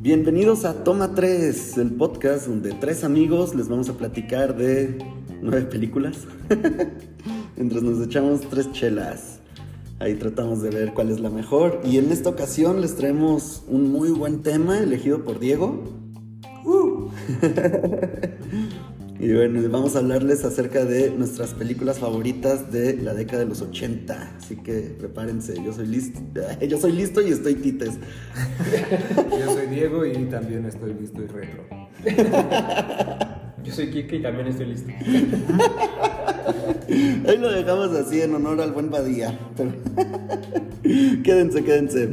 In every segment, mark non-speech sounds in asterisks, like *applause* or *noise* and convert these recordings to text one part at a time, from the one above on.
Bienvenidos a Toma 3, el podcast donde tres amigos les vamos a platicar de nueve películas. *laughs* Mientras nos echamos tres chelas. Ahí tratamos de ver cuál es la mejor. Y en esta ocasión les traemos un muy buen tema elegido por Diego. Uh. *laughs* y bueno, vamos a hablarles acerca de nuestras películas favoritas de la década de los 80. Así que prepárense, yo soy listo. *laughs* Yo soy listo y estoy tites. *laughs* Yo soy Diego y también estoy listo y retro. *laughs* Yo soy Kike y también estoy listo. Ahí lo dejamos así en honor al buen Badía. Pero... quédense, quédense.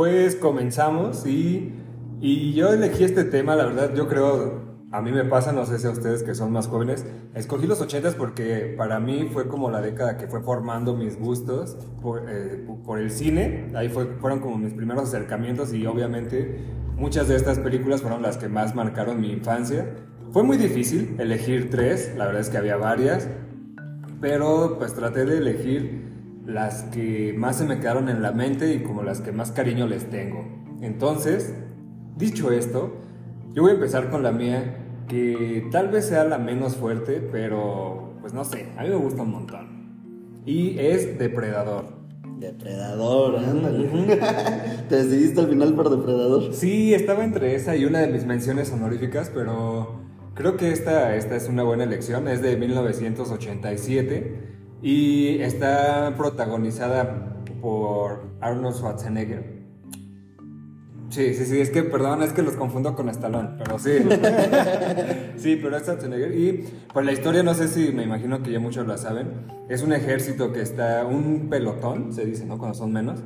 Pues comenzamos y, y yo elegí este tema, la verdad, yo creo, a mí me pasa, no sé si a ustedes que son más jóvenes, escogí los 80 porque para mí fue como la década que fue formando mis gustos por, eh, por el cine, ahí fue, fueron como mis primeros acercamientos y obviamente muchas de estas películas fueron las que más marcaron mi infancia. Fue muy difícil elegir tres, la verdad es que había varias, pero pues traté de elegir las que más se me quedaron en la mente y como las que más cariño les tengo. Entonces, dicho esto, yo voy a empezar con la mía, que tal vez sea la menos fuerte, pero pues no sé, a mí me gusta un montón. Y es Depredador. Depredador, ándale. *laughs* ¿Te decidiste al final por Depredador? Sí, estaba entre esa y una de mis menciones honoríficas, pero creo que esta, esta es una buena elección. Es de 1987 y está protagonizada por Arnold Schwarzenegger. Sí, sí, sí, es que, perdón, es que los confundo con Stallone, pero sí. *laughs* sí, pero es Schwarzenegger. Y pues la historia, no sé si me imagino que ya muchos la saben, es un ejército que está, un pelotón, se dice, ¿no? Cuando son menos,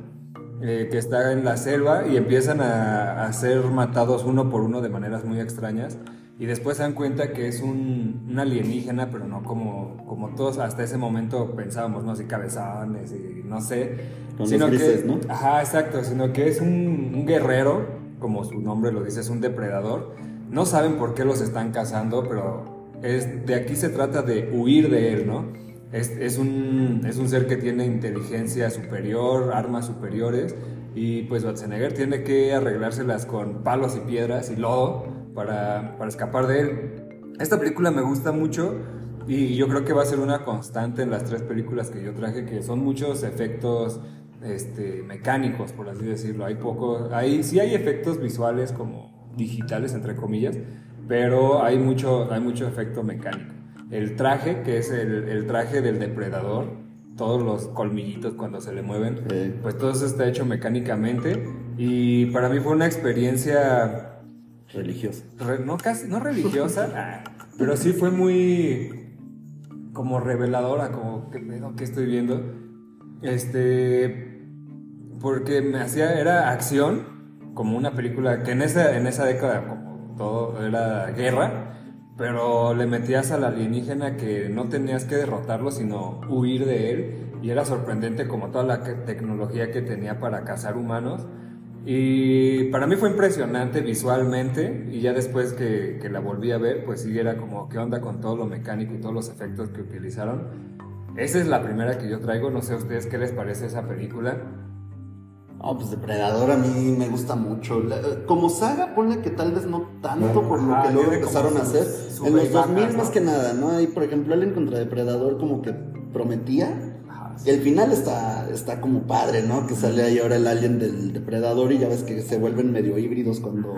eh, que está en la selva y empiezan a, a ser matados uno por uno de maneras muy extrañas y después se dan cuenta que es un, un, alienígena, pero no como, como todos hasta ese momento pensábamos, ¿no? Así cabezones y no sé. Con sino los grises, que, ¿no? Ajá, exacto, sino que es un, un, guerrero, como su nombre lo dice, es un depredador. No saben por qué los están cazando, pero es, de aquí se trata de huir de él, ¿no? Es, es, un, es un ser que tiene inteligencia superior, armas superiores, y pues Schwarzenegger tiene que arreglárselas con palos y piedras y lodo para, para, escapar de él. Esta película me gusta mucho y yo creo que va a ser una constante en las tres películas que yo traje, que son muchos efectos este, mecánicos, por así decirlo. Hay poco, hay, sí hay efectos visuales como digitales, entre comillas, pero hay mucho, hay mucho efecto mecánico. El traje, que es el, el traje del depredador, todos los colmillitos cuando se le mueven, Sí. pues todo eso está hecho mecánicamente y para mí fue una experiencia Religiosa. re- no casi no religiosa, *laughs* pero sí fue muy como reveladora, como qué que estoy viendo. Este porque me hacía era acción, como una película que en esa en esa década como todo era guerra, pero le metías al alienígena que no tenías que derrotarlo, sino huir de él y era sorprendente como toda la tecnología que tenía para cazar humanos. Y para mí fue impresionante visualmente y ya después que, que la volví a ver, pues sí era como qué onda con todo lo mecánico y todos los efectos que utilizaron. Esa es la primera que yo traigo, no sé a ustedes qué les parece esa película. No, pues Depredador a mí me gusta mucho. La- como saga, ponle que tal vez no tanto por lo Ajá, que luego empezaron a hacer. En los rebajas, 2000 ¿no? más que nada, ¿no? Ahí, por ejemplo, Alien contra Depredador como que prometía. Y el final está, está como padre, ¿no? Que sale ahí ahora el alien del depredador y ya ves que se vuelven medio híbridos cuando,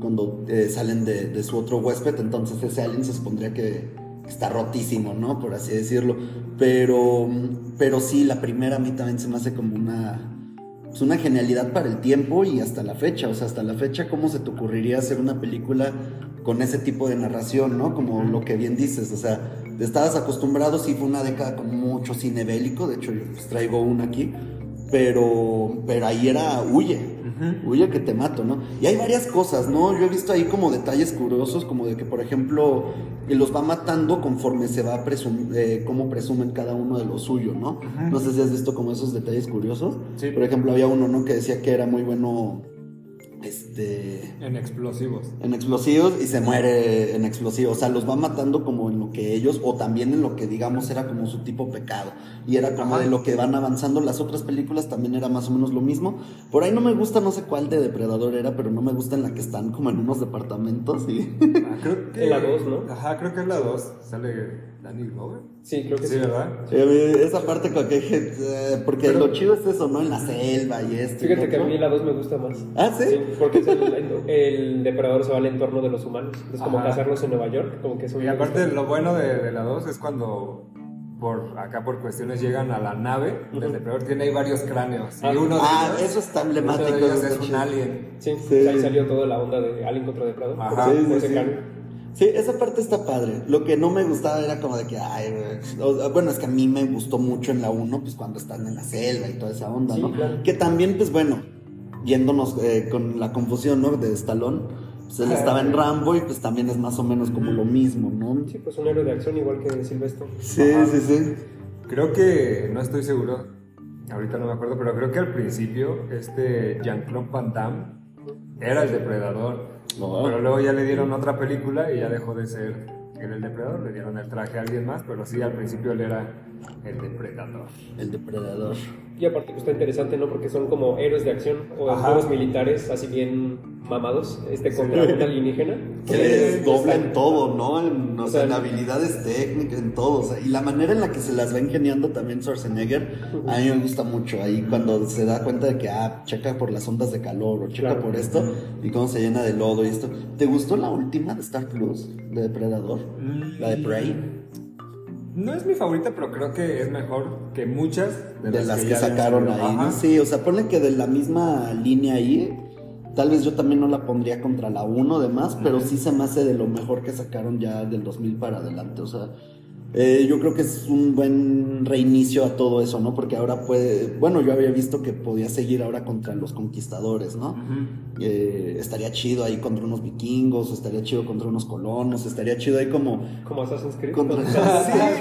cuando eh, salen de, de su otro huésped. Entonces ese alien se supondría que está rotísimo, ¿no? Por así decirlo. Pero, pero sí, la primera a mí también se me hace como una, pues una genialidad para el tiempo y hasta la fecha. O sea, hasta la fecha, ¿cómo se te ocurriría hacer una película con ese tipo de narración, ¿no? Como lo que bien dices, o sea, estabas acostumbrado, sí fue una década con mucho cine bélico, de hecho yo pues, traigo una aquí, pero, pero ahí era huye, huye que te mato, ¿no? Y hay varias cosas, ¿no? Yo he visto ahí como detalles curiosos, como de que, por ejemplo, los va matando conforme se va presum eh, cómo presumen cada uno de lo suyo, ¿no? No sé si has visto como esos detalles curiosos. Sí. Por ejemplo, había uno, ¿no? Que decía que era muy bueno este En explosivos. en explosivos y se muere en explosivos. O sea, los va matando como en lo que ellos, o también en lo que digamos era como su tipo pecado. Y era como Ajá. de lo que van avanzando. Las otras películas también era más o menos lo mismo. Por ahí no me gusta, no sé cuál de Depredador era, pero no me gusta en la que están como en unos departamentos y. Ah, creo que... En la dos, ¿no? Ajá, creo que es la 2. Sale Danny Glover. Sí, creo que sí. Sí, ¿verdad? Sí, a mí esa parte con que dije, eh, porque lo chido es eso, ¿no? En la selva y esto. Fíjate que a mí la 2 me gusta más. Ah, ¿sí? porque es el, el- el depredador se va al entorno de los humanos. Es como Ajá. cazarlos en Nueva York, como que eso Y aparte, gusta. lo bueno de, de la 2 es cuando por acá por cuestiones llegan a la nave, el depredador tiene ahí varios cráneos. Ah. y uno de Ah, ellos, eso está uno emblemático. de ellos es un chido. alien. Sí, Sí. ahí salió toda la onda de Alien contra Depredador. Ajá. Sí, sí, sí. esa parte está padre. Lo que no me gustaba era como de que, ay. O bueno, es que a mí me gustó mucho en la 1, pues cuando están en la selva y toda esa onda, Sí, ¿no? claro. Que también, pues bueno, yéndonos eh, con la confusión, ¿no? De Stallone, pues él Ah, estaba en. Rambo y pues también es más o menos como lo mismo, ¿no? Sí, pues un héroe de acción igual que Silvestre. Sí, Ajá. sí, sí. Creo que, no estoy seguro, ahorita no me acuerdo, pero creo que al principio este Jean-Claude Van Damme era el depredador. Pero luego ya le dieron otra película y ya dejó de ser él el depredador, le dieron el traje a alguien más, pero sí, al principio él era el depredador. El depredador. Y aparte pues está interesante, ¿no? Porque son como héroes de acción o juegos militares así bien mamados, este contra un alienígena. Que es doble en todo, ¿no? En, o O sea, sea, en habilidades técnicas, en todo. o sea, y la manera en la que se las va ingeniando también Schwarzenegger, a mí me gusta mucho. Ahí cuando se da cuenta de que, ah, checa por las ondas de calor o checa Claro. por esto, y cómo se llena de lodo y esto. ¿Te gustó la última de Star Plus, de Depredador? La de Prey. No es mi favorita, pero creo que es mejor que muchas de, De las que, sacaron ahí, ¿no? Sí, o sea, ponle que de la misma línea ahí. Tal vez yo también no la pondría contra la 1 de más, pero sí se me hace de lo mejor que sacaron ya del 2000 para adelante. O sea, eh, yo creo que es un buen reinicio a todo eso, ¿no? Porque ahora puede. Bueno, yo había visto que podía seguir ahora contra los conquistadores, ¿no? Eh, estaría chido ahí contra unos vikingos, estaría chido contra unos colonos, estaría chido ahí como. Como Assassin's Creed. Contra... *laughs* con sí,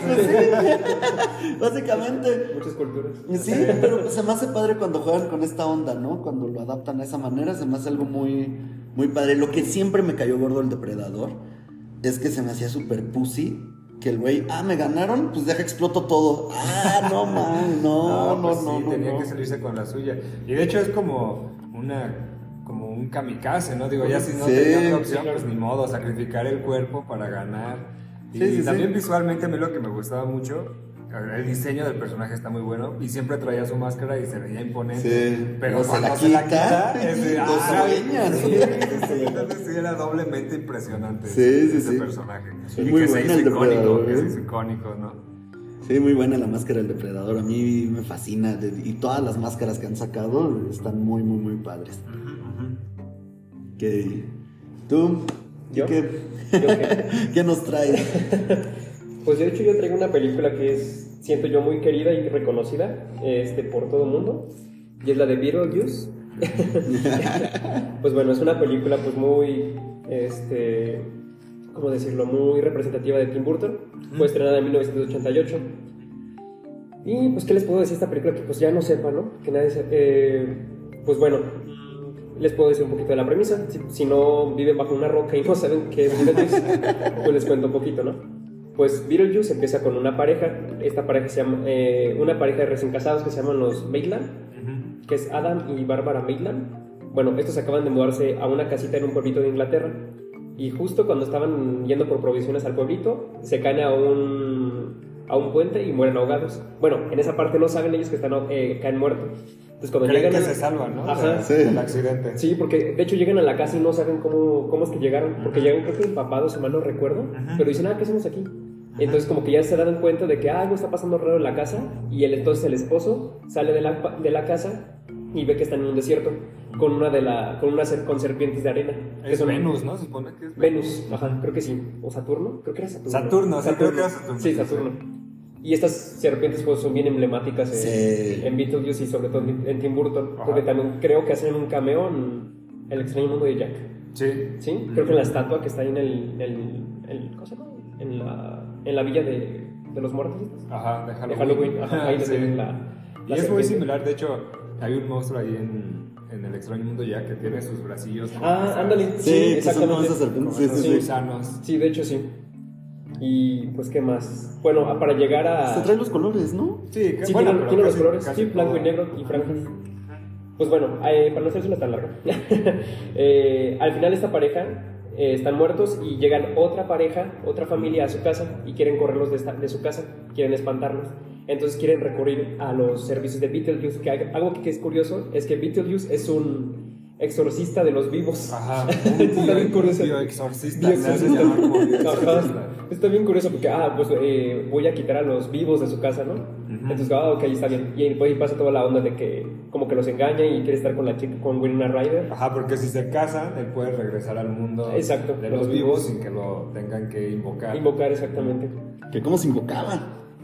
pues sí. *laughs* Básicamente. Muchas culturas. Sí, pero pues se me hace padre cuando juegan con esta onda, ¿no? Cuando lo adaptan a esa manera, se me hace algo muy, muy padre. Lo que siempre me cayó gordo el depredador es que se me hacía súper pussy. Que el güey, ah, me ganaron, pues deja exploto todo. Ah, no, *laughs* man, no, no, pues no, sí, no, tenía no. que salirse con la suya. Y de hecho es como una como un kamikaze, ¿no? Digo, ya si no Sí, tenía otra opción, pues ni modo, sacrificar el cuerpo para ganar. Y Sí, sí, también visualmente a mí lo que me gustaba mucho, el diseño del personaje está muy bueno y siempre traía su máscara y se veía imponente. Sí, pero no se cuando la se la quita, es de, *laughs* ah, sí, sí, sí, entonces sí era doblemente impresionante Sí, sí, ese sí. personaje. Sí, y muy que se bueno hizo el icónico, depredador, que ¿eh? se hizo icónico, ¿no? Sí, muy buena la máscara del depredador. A mí me fascina. Y todas las máscaras que han sacado están muy, muy, muy padres. Que ¿Tú? ¿Y ¿Yo? qué, ¿Yo qué? *laughs* qué nos traes? *laughs* Pues de hecho yo traigo una película que es, siento yo, muy querida y reconocida este, por todo el mundo. Y es la de Beetlejuice. *laughs* pues bueno, es una película pues muy, este, ¿cómo decirlo? Muy representativa de Tim Burton. Fue estrenada en 1988. Y pues, ¿qué les puedo decir de esta película? Que pues ya no sepa, ¿no? Que nadie sepa. eh, pues bueno, les puedo decir un poquito de la premisa. Si, si no viven bajo una roca y no saben qué es Beetlejuice, *laughs* pues les cuento un poquito, ¿no? Pues Beetlejuice empieza con una pareja. Esta pareja se llama, eh, una pareja de recién casados que se llaman los Maitland, que es Adam y Bárbara Maitland. Bueno, estos acaban de mudarse a una casita en un pueblito de Inglaterra. Y justo cuando estaban yendo por provisiones al pueblito, se caen a un, a un puente y mueren ahogados. Bueno, en esa parte no saben ellos que están, eh, caen muertos. Entonces cuando Creen llegan que a- se salvan, ¿no? Ajá. Sí. Del accidente. Sí, porque de hecho llegan a la casa y no saben cómo, cómo es que llegaron, porque llegan creo que empapados, si mal no recuerdo, pero dicen, ah, ¿qué hacemos aquí? Entonces como que ya se dan cuenta de que ah, algo está pasando raro en la casa y el, entonces el esposo sale de la, de la casa y ve que están en un desierto con una de la con una ser- con serpientes de arena. que Es son- Venus, ¿no? Se supone que es Venus, ajá, creo que sí. O Saturno, creo que era Saturno. Saturno, sí, creo que era Saturno. Sí, Saturno. Y estas serpientes pues, son bien emblemáticas en, Sí. en Beetlejuice y sobre todo en, en Tim Burton, Ajá. porque también creo que hacen un cameo en El extraño mundo de Jack. Sí. ¿Sí? Creo que en la estatua que está ahí en el... el, el- ¿Cómo se llama? En la, en la villa de, de los muertos. Ajá, de De Halloween. Halloween. Ajá, *laughs* ahí Sí. tienen la, Y la es muy similar, de hecho, hay un monstruo ahí en, en el extraño mundo ya que tiene sus bracillos. Ah, esas- ándale. Sí, Sí, son exactamente. como Sí, sí, sí. gusanos. Sí, de hecho sí. Y pues, ¿qué más? Bueno, ah, para llegar a... Se traen los colores, ¿no? Sí, que- Sí, bueno, tiene, tiene los casi- colores, casi sí, blanco y todo. negro y franjas. Pues bueno, eh, para no hacerse tan largo, *laughs* eh, al final esta pareja eh, están muertos y llegan otra pareja, otra familia a su casa y quieren correrlos de, esta- de su casa, quieren espantarlos. Entonces quieren recurrir a los servicios de Beetlejuice, que hay- algo que es curioso es que Beetlejuice es un exorcista de los vivos. Ajá. *laughs* Hace llamar como Ajá. bioexorcista. Está bien curioso porque, ah, pues eh, voy a quitar a los vivos de su casa, ¿no? Entonces, ah, ok, está bien. Y pues, ahí pasa toda la onda de que como que los engaña y quiere estar con la chica, con Winona Ryder. Ajá, porque si se casan, él puede regresar al mundo Exacto, de los los vivos vivos. sin que lo tengan que invocar. Invocar exactamente. Que cómo se invocaba.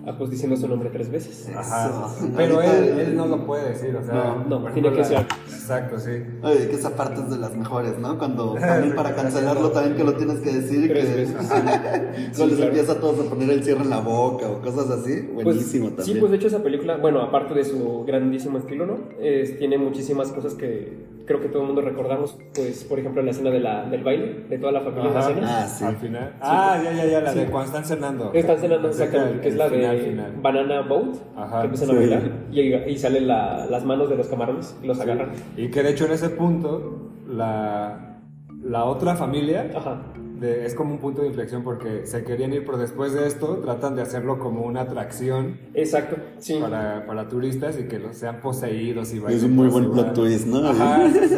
Ah, pues diciendo su nombre tres veces. Ajá. Pero él, él no lo puede decir, o sea. No, no, tiene que ser. Exacto, sí. Oye, que esa parte es de las mejores, ¿no? Cuando también para *laughs* cancelarlo también que lo tienes que decir y Tres que veces. *laughs* cuando les claro. empieza a todos a poner el cierre en la boca o cosas así, Pues, buenísimo Sí, también. pues de hecho esa película, bueno, aparte de su grandísimo estilo, ¿no? Es- tiene muchísimas cosas que creo que todo el mundo recordamos. Pues, por ejemplo, la escena de la, del baile, de toda la familia en la Ajá. cena. Ah, sí. Al final. Ah, ya, ya, ya, la Sí. de cuando están cenando. Están cenando exactamente, que es la final, de final. Banana Boat, Ajá, que empiezan sí. a bailar y, y salen la- las manos de los camarones y los agarran. Y que de hecho en ese punto, la, la otra familia Ajá. De- es como un punto de inflexión porque se querían ir, pero después de esto tratan de hacerlo como una atracción Exacto, sí. para, para turistas y que los sean poseídos y bailen Es un muy buen plot twist, ¿no? Ajá, sí, sí.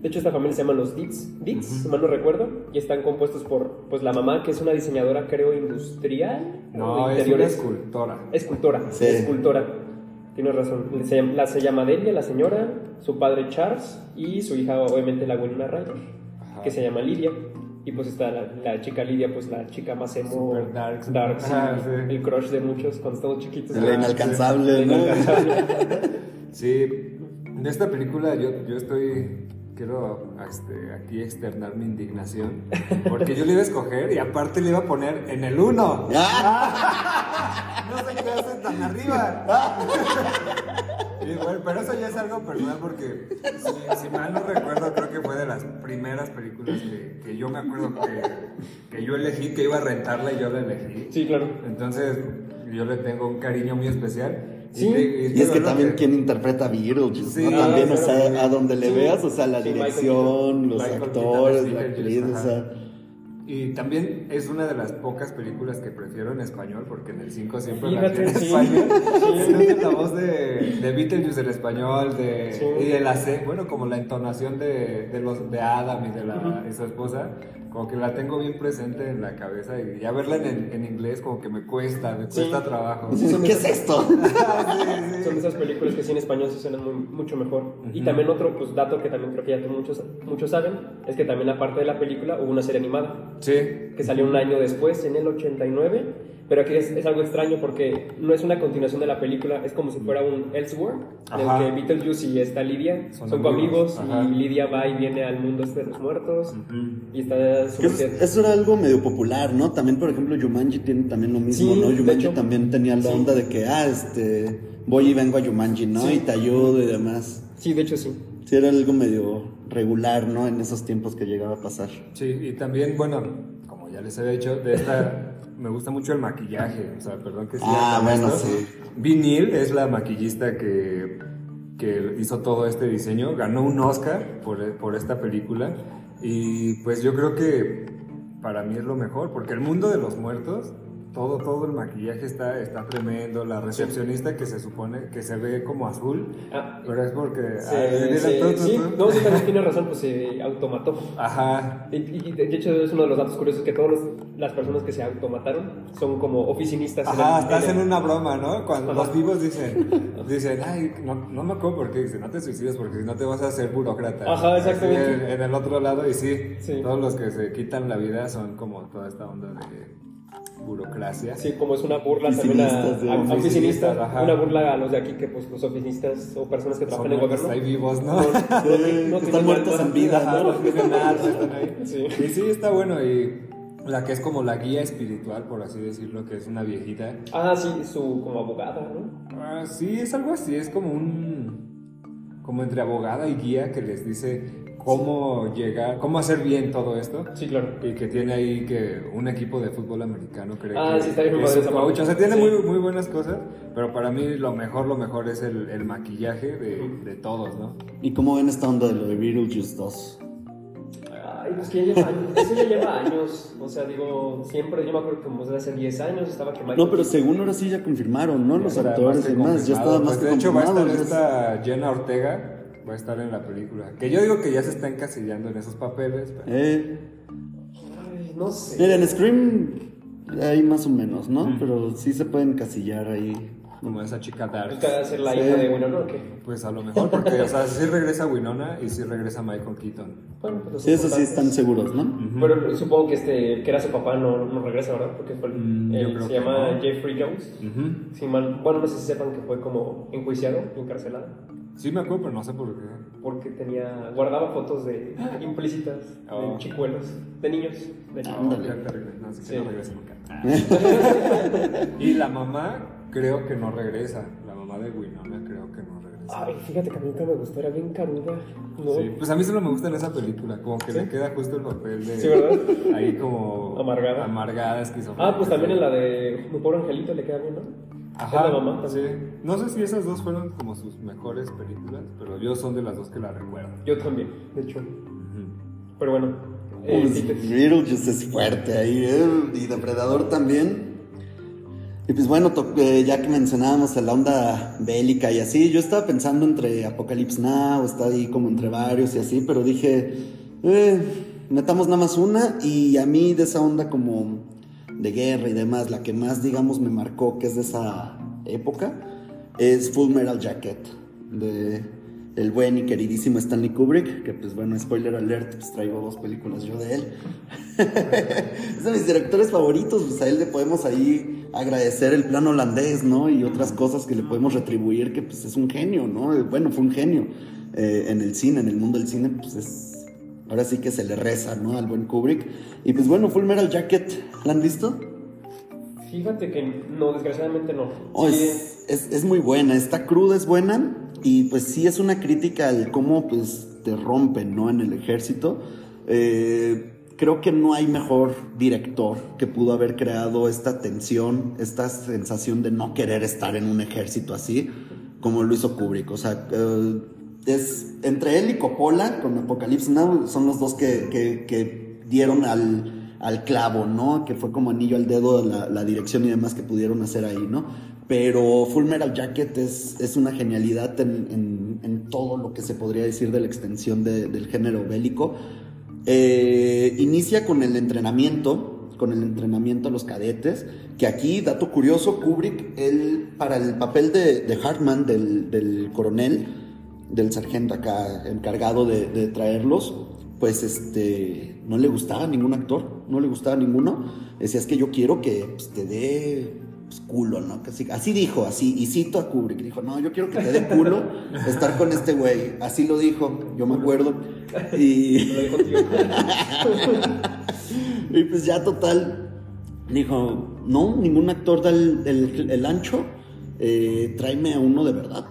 De hecho, esta familia se llama los Dits, Dits, si mal no recuerdo, y están compuestos por pues la mamá, que es una diseñadora, creo, industrial. No, de es una escultora. Escultora, Sí. escultora. Tienes razón. Se llama, la, se llama Delia, la señora, su padre Charles y su hija, obviamente, la Winona Ryder, Ajá. que se llama Lidia. Y pues está la, la chica Lidia, pues la chica más emo, Super dark. dark, sí, Ajá, sí. el crush de muchos cuando estamos chiquitos. La inalcanzable, La ¿no? inalcanzable. *laughs* Sí, de esta película yo, yo estoy, quiero este, aquí externar mi indignación, porque yo le iba a escoger y aparte le iba a poner en el 1. *laughs* Ah, No sé qué hacen tan arriba. *laughs* Y bueno, pero eso ya es algo personal porque, si, si mal no recuerdo, de las primeras películas que, que yo me acuerdo que, que yo elegí, que iba a rentarla y yo la elegí. Sí, claro. Entonces, yo le tengo un cariño muy especial. Sí. Y es que también que- quien interpreta a Beetlejuice, Sí, ¿no? También, o sea, a donde le Sí. veas, o sea, la Michael dirección, los Michael actores, la actriz, o ajá. sea... Y también es una de las pocas películas que prefiero en español, porque en el 5 siempre la en español. Sí. La voz de, de Beetlejuice en español, de, Sí. y de la C, bueno, como la entonación de, de, los, de Adam y de la, y su esposa, como que la tengo bien presente en la cabeza y ya verla en, en inglés como que me cuesta, me cuesta trabajo. Sí, ¿Qué es esto? *laughs* *laughs* Son esas películas que sí en español se suenan muy- mucho mejor. Y también otro pues, dato que también creo que ya muchos, muchos saben, es que también aparte de la película hubo una serie animada Sí, que salió un año después, en el 89, pero aquí es, es algo extraño porque no es una continuación de la película, es como si fuera un Elseworld, en Ajá. el que Beetlejuice y esta Lidia Son son, amigos, y Lidia va y viene al mundo este de los muertos y está Que es- eso era algo medio popular, ¿no? También, por ejemplo, Jumanji tiene también lo mismo, Sí, ¿no? Jumanji hecho. también tenía la Sí. onda de que, ah, este, voy y vengo a Jumanji, ¿no? Sí. Y te ayudo y demás. Sí, de hecho sí. Sí, era algo medio regular, ¿no? En esos tiempos que llegaba a pasar. sí, y también, bueno, como ya les había dicho, de esta *laughs* me gusta mucho el maquillaje, o sea, perdón que siga Ah, bueno, esto. sí. Vinil es la maquillista que, que hizo todo este diseño, ganó un Oscar por, por esta película y pues yo creo que para mí es lo mejor, porque el mundo de los muertos, todo, todo el maquillaje está, está tremendo, la recepcionista que se supone que se ve como azul, Ah, pero es porque... Sí, ay, sí, mira, tú, tú, sí. tú. No, sí, también tiene razón, pues se automató. Ajá, Y, y de hecho es uno de los datos curiosos que todas las personas que se automataron son como oficinistas. Ajá, hasta en una broma, ¿no? Cuando Ajá. los vivos dicen, *laughs* dicen, ay, no, no me acuerdo por qué, dicen, no te suicides porque si no te vas a hacer burócrata. Ajá, exactamente. En, en el otro lado, y sí, Sí. todos los que se quitan la vida son como toda esta onda de, burocracia. Sí, como es una burla también a, Oficinistas, una burla a los de aquí que pues los oficinistas o personas que trabajan en el gobierno ahí vivos, ¿no? no, Están muertos en vida, ¿no? están ahí. Sí. Y sí, está bueno. Y la que es como la guía espiritual, por así decirlo, que es una viejita. Ah, sí, su como abogada, ¿no? Ah, sí, es algo así, es como un. como entre abogada y guía que les dice cómo llegar, cómo hacer bien todo esto. Sí, claro. Y que tiene ahí que un equipo de fútbol americano, creo Ah, que, sí, está bien que es su coach. O sea, tiene Sí. muy, muy buenas cosas, pero para mí lo mejor, lo mejor es el, el maquillaje de, de todos, ¿no? ¿Y cómo ven esta onda de lo de Beetlejuice 2? Ay, pues que ya lleva años. Eso ya lleva años. O sea, digo, siempre, yo me acuerdo que como desde hace 10 años estaba que Michael- No, pero según ahora sí ya confirmaron, ¿no? Los actores y demás, ya estaba más Pues, que De hecho, va a estar esta Jenna Ortega, va a estar en la película. Que yo digo que ya se está encasillando en esos papeles. pero- Eh, Ay, no sé. mira, en Scream hay más o menos, ¿no? Pero sí se pueden encasillar ahí. Como esa chica Dark. Busca ser la Sí. hija de Winona, ¿o qué? Pues a lo mejor, porque, o sea, sí regresa Winona y sí regresa Michael Keaton. Bueno, pues Sí, eso sí están seguros, ¿no? Pero supongo que este, que era su papá no, no regresa, ¿verdad? Porque fue el, Mm, creo se llama no. Jeffrey Jones. Ujú. Sí, mal- bueno, no sé si sepan que fue como enjuiciado, encarcelado, Sí me acuerdo, pero no sé por qué. porque tenía, guardaba fotos de implícitas Oh. de chicuelos, de niños. De niños. Terrible. No, sí que Sí. no regresa nunca. *laughs* y la mamá creo que no regresa. La mamá de Winona creo que no regresa. Ay, fíjate que a mí nunca me gustó, era bien caruda. No. Sí, pues a mí solo me gusta en esa película, como que le queda justo el papel de... Sí, ¿verdad? Ahí como... Amargada. Amargada, esquizofrénica. Ah, pues también en la de Mi pobre angelito le queda bien, ¿no? Ajá, Es la mamá sí. también. No sé si esas dos fueron como sus mejores películas, pero yo son de las dos que la recuerdo. Yo también, de hecho. Pero bueno. eh, Pues, sí te- Beetlejuice es fuerte ahí, ¿eh? Y Depredador también. Y pues bueno, to- eh, ya que mencionábamos la onda bélica y así, yo estaba pensando entre Apocalypse Now, está ahí como entre varios y así, pero dije, eh, metamos nada más una y a mí de esa onda como de guerra y demás, la que más digamos me marcó, que es de esa época, es Full Metal Jacket, de el buen y queridísimo Stanley Kubrick, que pues bueno, spoiler alert, pues traigo dos películas yo de él. *laughs* es de mis directores favoritos, pues a él le podemos ahí agradecer el plan holandés, ¿no? Y otras cosas que le podemos retribuir, que pues es un genio, ¿no? Bueno, fue un genio eh, en el cine, en el mundo del cine, pues es... Ahora sí que se le reza, ¿no? Al buen Kubrick. Y pues bueno, Full Metal Jacket, ¿la han visto? Fíjate que no, desgraciadamente no. Oh, Sí, es, es- es muy buena, está cruda, es buena y pues sí es una crítica al cómo pues te rompen, ¿no? En el ejército. Eh, creo que no hay mejor director que pudo haber creado esta tensión, esta sensación de no querer estar en un ejército así, como lo hizo Kubrick. O sea, eh, es entre él y Coppola con Apocalypse Now son los dos que, que- que dieron al, al clavo, ¿no? Que fue como anillo al dedo la, la dirección y demás que pudieron hacer ahí, ¿no? Pero Full Metal Jacket es, es una genialidad en, en- en todo lo que se podría decir de la extensión de- del género bélico. Eh, inicia con el entrenamiento, con el entrenamiento a los cadetes, que aquí, dato curioso, Kubrick, él, para el papel de, de Hartman, del, del coronel, del sargento acá encargado de, traerlos, pues este, no le gustaba ningún actor, no le gustaba ninguno. Decía, es que yo quiero que pues, te dé pues, culo, ¿no? Así dijo, así, y cito a Kubrick, dijo, no, yo quiero que te dé culo estar con este güey. Así lo dijo, yo me acuerdo. Y... *laughs* Y pues ya total, dijo, no, ningún actor da el ancho, eh, tráeme a uno de verdad,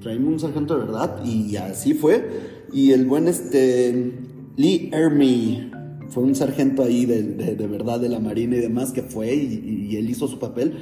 tráeme un sargento de verdad, y así fue. Y el buen este, Lee Ermey, fue un sargento ahí de, de- verdad de la Marina y demás que fue, y él hizo su papel.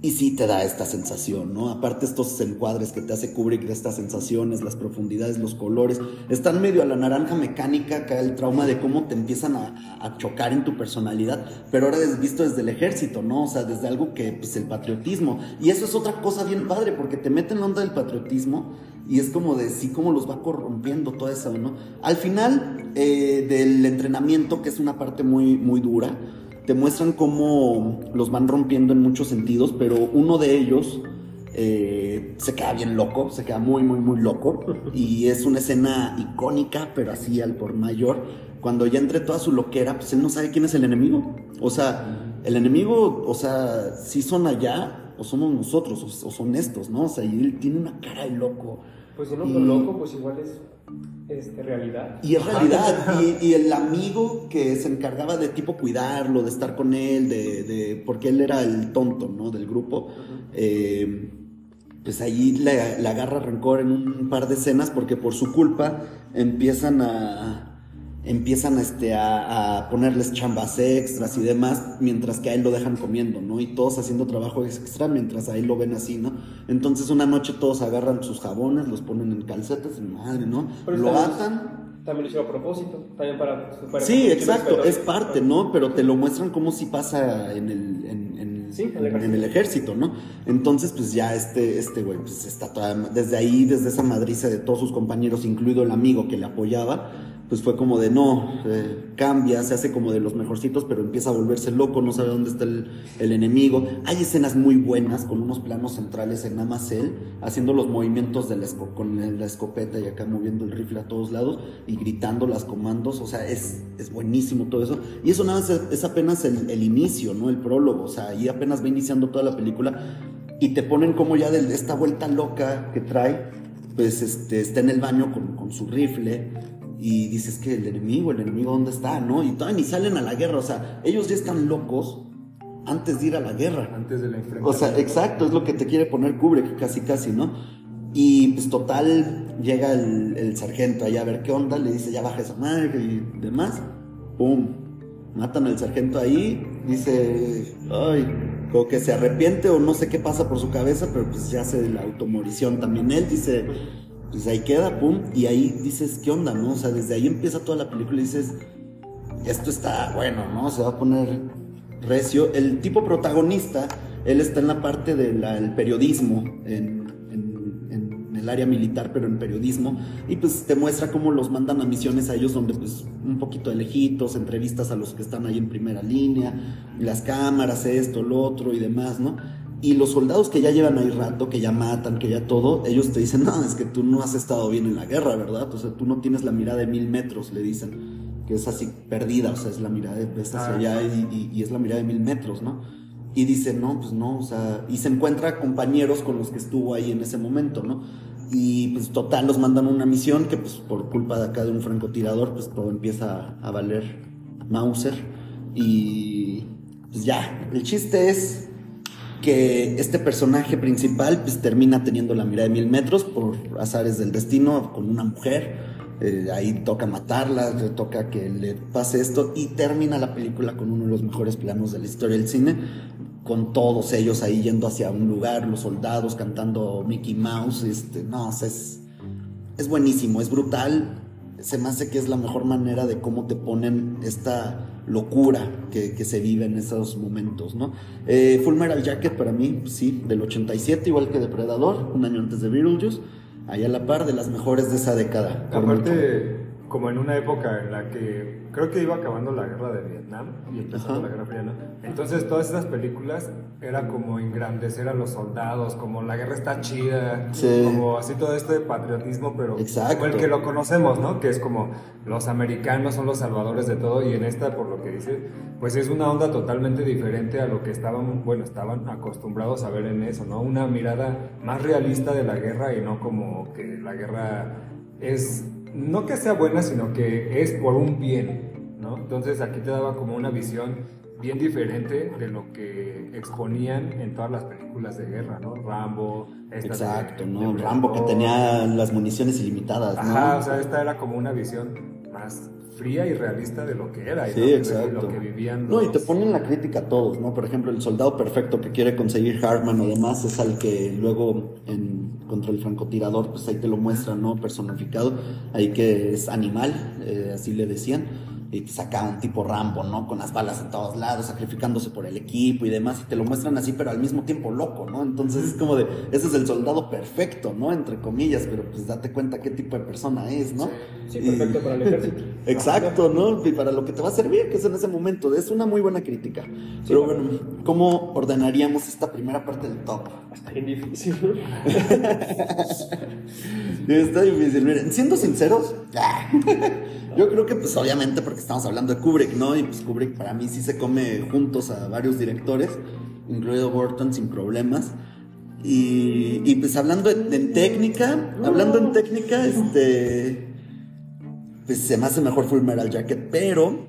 Y sí te da esta sensación, ¿no? Aparte estos encuadres que te hace Kubrick de estas sensaciones, las profundidades, los colores, están medio a la naranja mecánica, acá el trauma de cómo te empiezan a, chocar en tu personalidad, pero ahora es visto desde el ejército, ¿no? O sea, desde algo que, pues el patriotismo. Y eso es otra cosa bien padre, porque te mete en la onda del patriotismo y es como de sí, cómo los va corrompiendo todo eso, ¿no? Al final eh, del entrenamiento, que es una parte muy, muy dura, te muestran cómo los van rompiendo en muchos sentidos, pero uno de ellos eh, se queda bien loco, se queda muy, muy, muy loco. *laughs* Y es una escena icónica, pero así al por mayor. Cuando ya entre toda su loquera, pues él no sabe quién es el enemigo. O sea, el enemigo, o sea, si son allá o somos nosotros, o, son estos, ¿no? O sea, y él tiene una cara de loco. Pues si no son loco, pues igual es este, realidad. Y es realidad. y, el amigo que se encargaba de tipo cuidarlo, de estar con él, de, de porque él era el tonto, ¿no? Del grupo. eh, pues ahí le, agarra rencor en un par de escenas porque por su culpa empiezan a empiezan este, a, a, ponerles chambas extras y demás, mientras que a él lo dejan comiendo, ¿no? Y todos haciendo trabajo extra mientras a él lo ven así, ¿no? Entonces una noche todos agarran sus jabones, los ponen en calcetas, madre, ¿no? lo atan. También lo hicieron a propósito, también para... sí, exacto, es parte, ¿no? Pero te lo muestran como si pasa en el, en, el ejército, ¿no? Entonces, pues ya este, este güey, pues está toda, desde ahí, desde esa madriza de todos sus compañeros, incluido el amigo que le apoyaba, pues fue como de no, eh, cambia, se hace como de los mejorcitos, pero empieza a volverse loco, no sabe dónde está el, enemigo. Hay escenas muy buenas con unos planos centrales en Amacel, haciendo los movimientos de la con la escopeta y acá moviendo el rifle a todos lados y gritando las comandos, o sea, es, es buenísimo todo eso. Y eso nada más es, apenas el, el, inicio, ¿no? El prólogo, o sea, ahí apenas va iniciando toda la película y te ponen como ya de esta vuelta loca que trae, pues este, está en el baño con, con su rifle y dices que el enemigo, el enemigo dónde está, ¿no? Y todavía ni salen a la guerra, o sea, ellos ya están locos antes de ir a la guerra. Antes de la O sea, exacto, es lo que te quiere poner Kubrick, casi casi, ¿no? Y pues total, llega el, sargento allá a ver qué onda, le dice ya baja esa madre y demás, ¡pum! Matan al sargento ahí, dice, ay, como que se arrepiente o no sé qué pasa por su cabeza, pero pues ya hace la automorición también él, dice pues ahí queda, pum, y ahí dices, ¿qué onda, no? O sea, desde ahí empieza toda la película y dices, esto está bueno, ¿no? Se va a poner recio. El tipo protagonista, él está en la parte del periodismo, en, el área militar, pero en periodismo, y pues te muestra cómo los mandan a misiones a ellos donde pues un poquito de lejitos, entrevistas a los que están ahí en primera línea, las cámaras, esto, lo otro y demás, ¿no? Y los soldados que ya llevan ahí rato, que ya matan, que ya todo, ellos te dicen, no, es que tú no has estado bien en la guerra, ¿verdad? O sea, tú no tienes la mirada de mil metros, le dicen, que es así perdida, o sea, es la mirada de hacia ah, allá y, es la mirada de mil metros, ¿no? Y dice, no, pues no, o sea, y se encuentra compañeros con los que estuvo ahí en ese momento, ¿no? Y pues total, los mandan a una misión que pues por culpa de acá de un francotirador, pues todo empieza a valer Mauser. Y pues ya, el chiste es que este personaje principal pues termina teniendo la mirada de mil metros por azares del destino con una mujer. Eh, ahí toca matarla, le toca que le pase esto y termina la película con uno de los mejores planos de la historia del cine, con todos ellos ahí yendo hacia un lugar, los soldados cantando Mickey Mouse, este, no, es, es buenísimo, es brutal, se me hace que es la mejor manera de cómo te ponen esta locura que, se vive en esos momentos, ¿no? Eh, Full Metal Jacket para mí, sí, del 87, igual que Depredador, un año antes de Beetlejuice, ahí a la par de las mejores de esa década. Aparte, como en una época en la que creo que iba acabando la guerra de Vietnam y empezando la guerra fría, ¿no? Entonces todas esas películas era como engrandecer a los soldados, como la guerra está chida, como así todo esto de patriotismo, pero como el que lo conocemos, ¿no? Que es como los americanos son los salvadores de todo y en esta, por lo que dice, pues es una onda totalmente diferente a lo que estaban, bueno, estaban acostumbrados a ver en eso, ¿no? Una mirada más realista de la guerra y no como que la guerra es no que sea buena, sino que es por un bien, ¿no? Entonces aquí te daba como una visión bien diferente de lo que exponían en todas las películas de guerra, ¿no? Rambo, esta Exacto, ¿no? Rambo que tenía las municiones ilimitadas, ¿no? Ajá, o sea, esta era como una visión más fría y realista de lo que era y sí, exacto. lo que vivían. No, y te ponen la crítica a todos, ¿no? Por ejemplo, el soldado perfecto que quiere conseguir Hartman o demás es al que luego en contra el francotirador, pues ahí te lo muestran, ¿no? Personificado, ahí que es animal, eh, así le decían y te saca un tipo Rambo, ¿no? Con las balas en todos lados, sacrificándose por el equipo y demás, y te lo muestran así, pero al mismo tiempo loco, ¿no? Entonces es como de, ese es el soldado perfecto, ¿no? Entre comillas, pero pues date cuenta qué tipo de persona es, ¿no? Sí, perfecto para el ejército. *laughs* Exacto, ¿no? Y para lo que te va a servir, que es en ese momento. Es una muy buena crítica. pero bueno, ¿cómo ordenaríamos esta primera parte del top? Está bien difícil. *laughs* Está difícil. Miren, siendo sinceros, *laughs* yo creo que pues obviamente porque estamos hablando de Kubrick, ¿no? Y pues Kubrick para mí sí se come juntos a varios directores, incluido Burton sin problemas. Y, y pues hablando en, técnica, hablando en técnica, este, pues se me hace mejor Full Metal Jacket, pero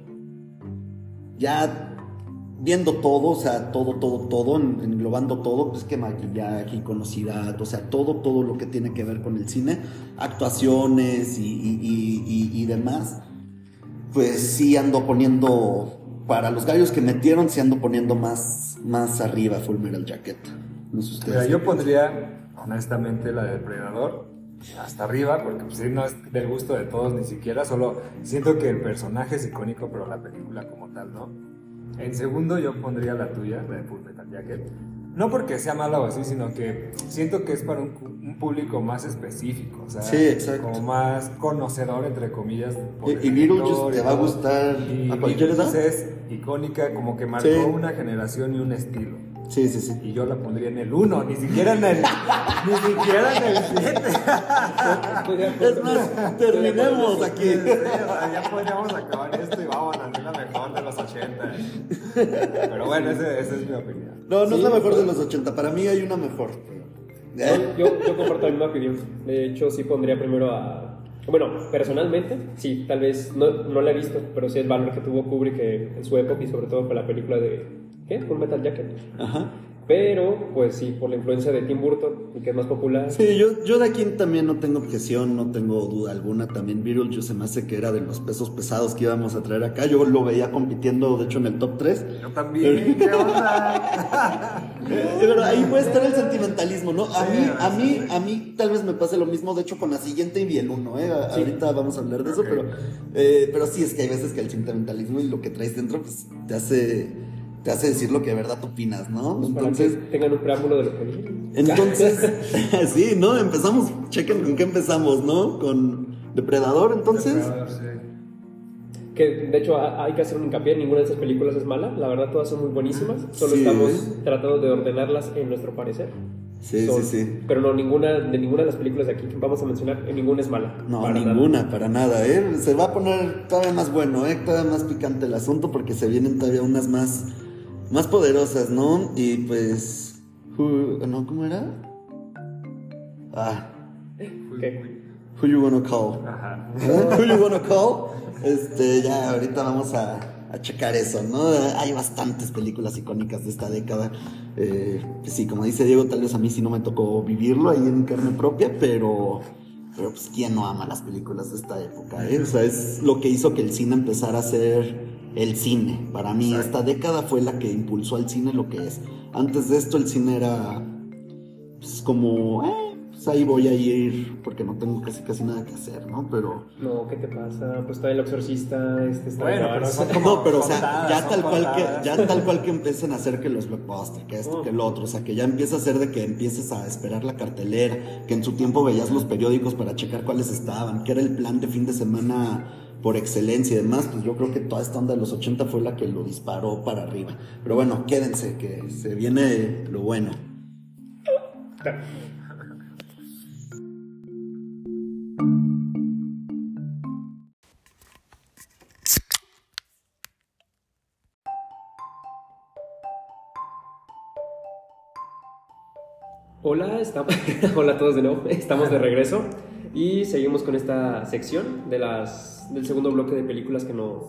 ya viendo todo, o sea, todo, todo, todo, englobando todo, pues que maquillaje, iconosidad, o sea, todo, todo lo que tiene que ver con el cine, actuaciones y, y, y, demás, pues sí ando poniendo, para los gallos que metieron, sí ando poniendo más, más arriba Full Metal Jacket. No sé ustedes. yo pondría, honestamente, la de Depredador hasta arriba, porque pues, no es del gusto de todos ni siquiera, solo siento que el personaje es icónico, pero la película como tal, ¿no? En segundo yo pondría la tuya, la de Full Metal Jacket. No porque sea mala o así, sino que siento que es para un, público más específico, o sea, sí, exacto. como más conocedor, entre comillas. y, y Beetlejuice te va a gustar y, a cualquier edad. es icónica, como que marcó una generación y un estilo. Sí, sí, sí. Y yo la pondría en el 1, ni siquiera en el *laughs* ni siquiera en el 7. *laughs* es más, terminemos aquí. ya podríamos acabar esto y vamos a hacer la mejor de los 80. Pero bueno, esa es mi opinión. No, no es la mejor de los 80, para mí hay una mejor. ¿Eh? Yo, yo comparto la misma opinión. De hecho, sí pondría primero a bueno, personalmente, sí, tal vez no, no la he visto, pero sí el valor que tuvo Kubrick en su época y sobre todo con la película de ¿qué? Full Metal Jacket. Ajá. Pero, pues sí, por la influencia de Tim Burton, y que es más popular. Sí, yo, yo de aquí también no tengo objeción, no tengo duda alguna. También Beetlejuice se me hace que era de los pesos pesados que íbamos a traer acá. Yo lo veía compitiendo, de hecho, en el top 3. Yo también, ¿qué *laughs* onda? Pero ahí puede estar el sentimentalismo, ¿no? A mí, a mí, a mí tal vez me pase lo mismo, de hecho, con la siguiente y el uno, ¿eh? Ahorita vamos a hablar de eso, pero, eh, pero sí, es que hay veces que el sentimentalismo y lo que traes dentro, pues te hace te hace decir lo que de verdad tú opinas, ¿no? Pues entonces, tengan un preámbulo de lo que Entonces, *laughs* *laughs* sí, ¿no? Empezamos, chequen con qué empezamos, ¿no? Con Depredador, entonces. Depredador, sí. Que de hecho hay que hacer un hincapié, ninguna de esas películas es mala, la verdad todas son muy buenísimas, solo estamos tratando de ordenarlas en nuestro parecer. Sí, sí, sí. Pero no, ninguna, de ninguna de las películas de aquí que vamos a mencionar, ninguna es mala. No, ninguna, para nada, ¿eh? Se va a poner todavía más bueno, ¿eh? Todavía más picante el asunto porque se vienen todavía unas más más poderosas, ¿no? Y pues. ¿No? ¿Cómo era? Ah. ¿Qué? Who you wanna call? Ajá. *laughs* Who you wanna call? Este, ya ahorita vamos a, a, checar eso, ¿no? Hay bastantes películas icónicas de esta década. Eh, sí, como dice Diego, tal vez a mí sí no me tocó vivirlo ahí en carne propia, pero. Pero pues, ¿quién no ama las películas de esta época? Eh? O sea, es lo que hizo que el cine empezara a ser el cine. Para mí esta década fue la que impulsó al cine lo que es. Antes de esto el cine era pues, como, eh, pues ahí voy a ir porque no tengo casi casi nada que hacer, ¿no? Pero... No, ¿qué te pasa? Pues está el exorcista, este está... Bueno, pero como No, pero o sea, ya tal cual que, ya tal cual que empiecen a hacer que los blockbusters, que esto, que el otro, o sea, que ya empieza a ser de que empieces a esperar la cartelera, que en su tiempo veías los periódicos para checar cuáles estaban, que era el plan de fin de semana por excelencia y demás, pues yo creo que toda esta onda de los 80 fue la que lo disparó para arriba. Pero bueno, quédense, que se viene lo bueno. Hola, estamos... *laughs* Hola a todos de nuevo, estamos de regreso. Y seguimos con esta sección de las, del segundo bloque de películas que nos,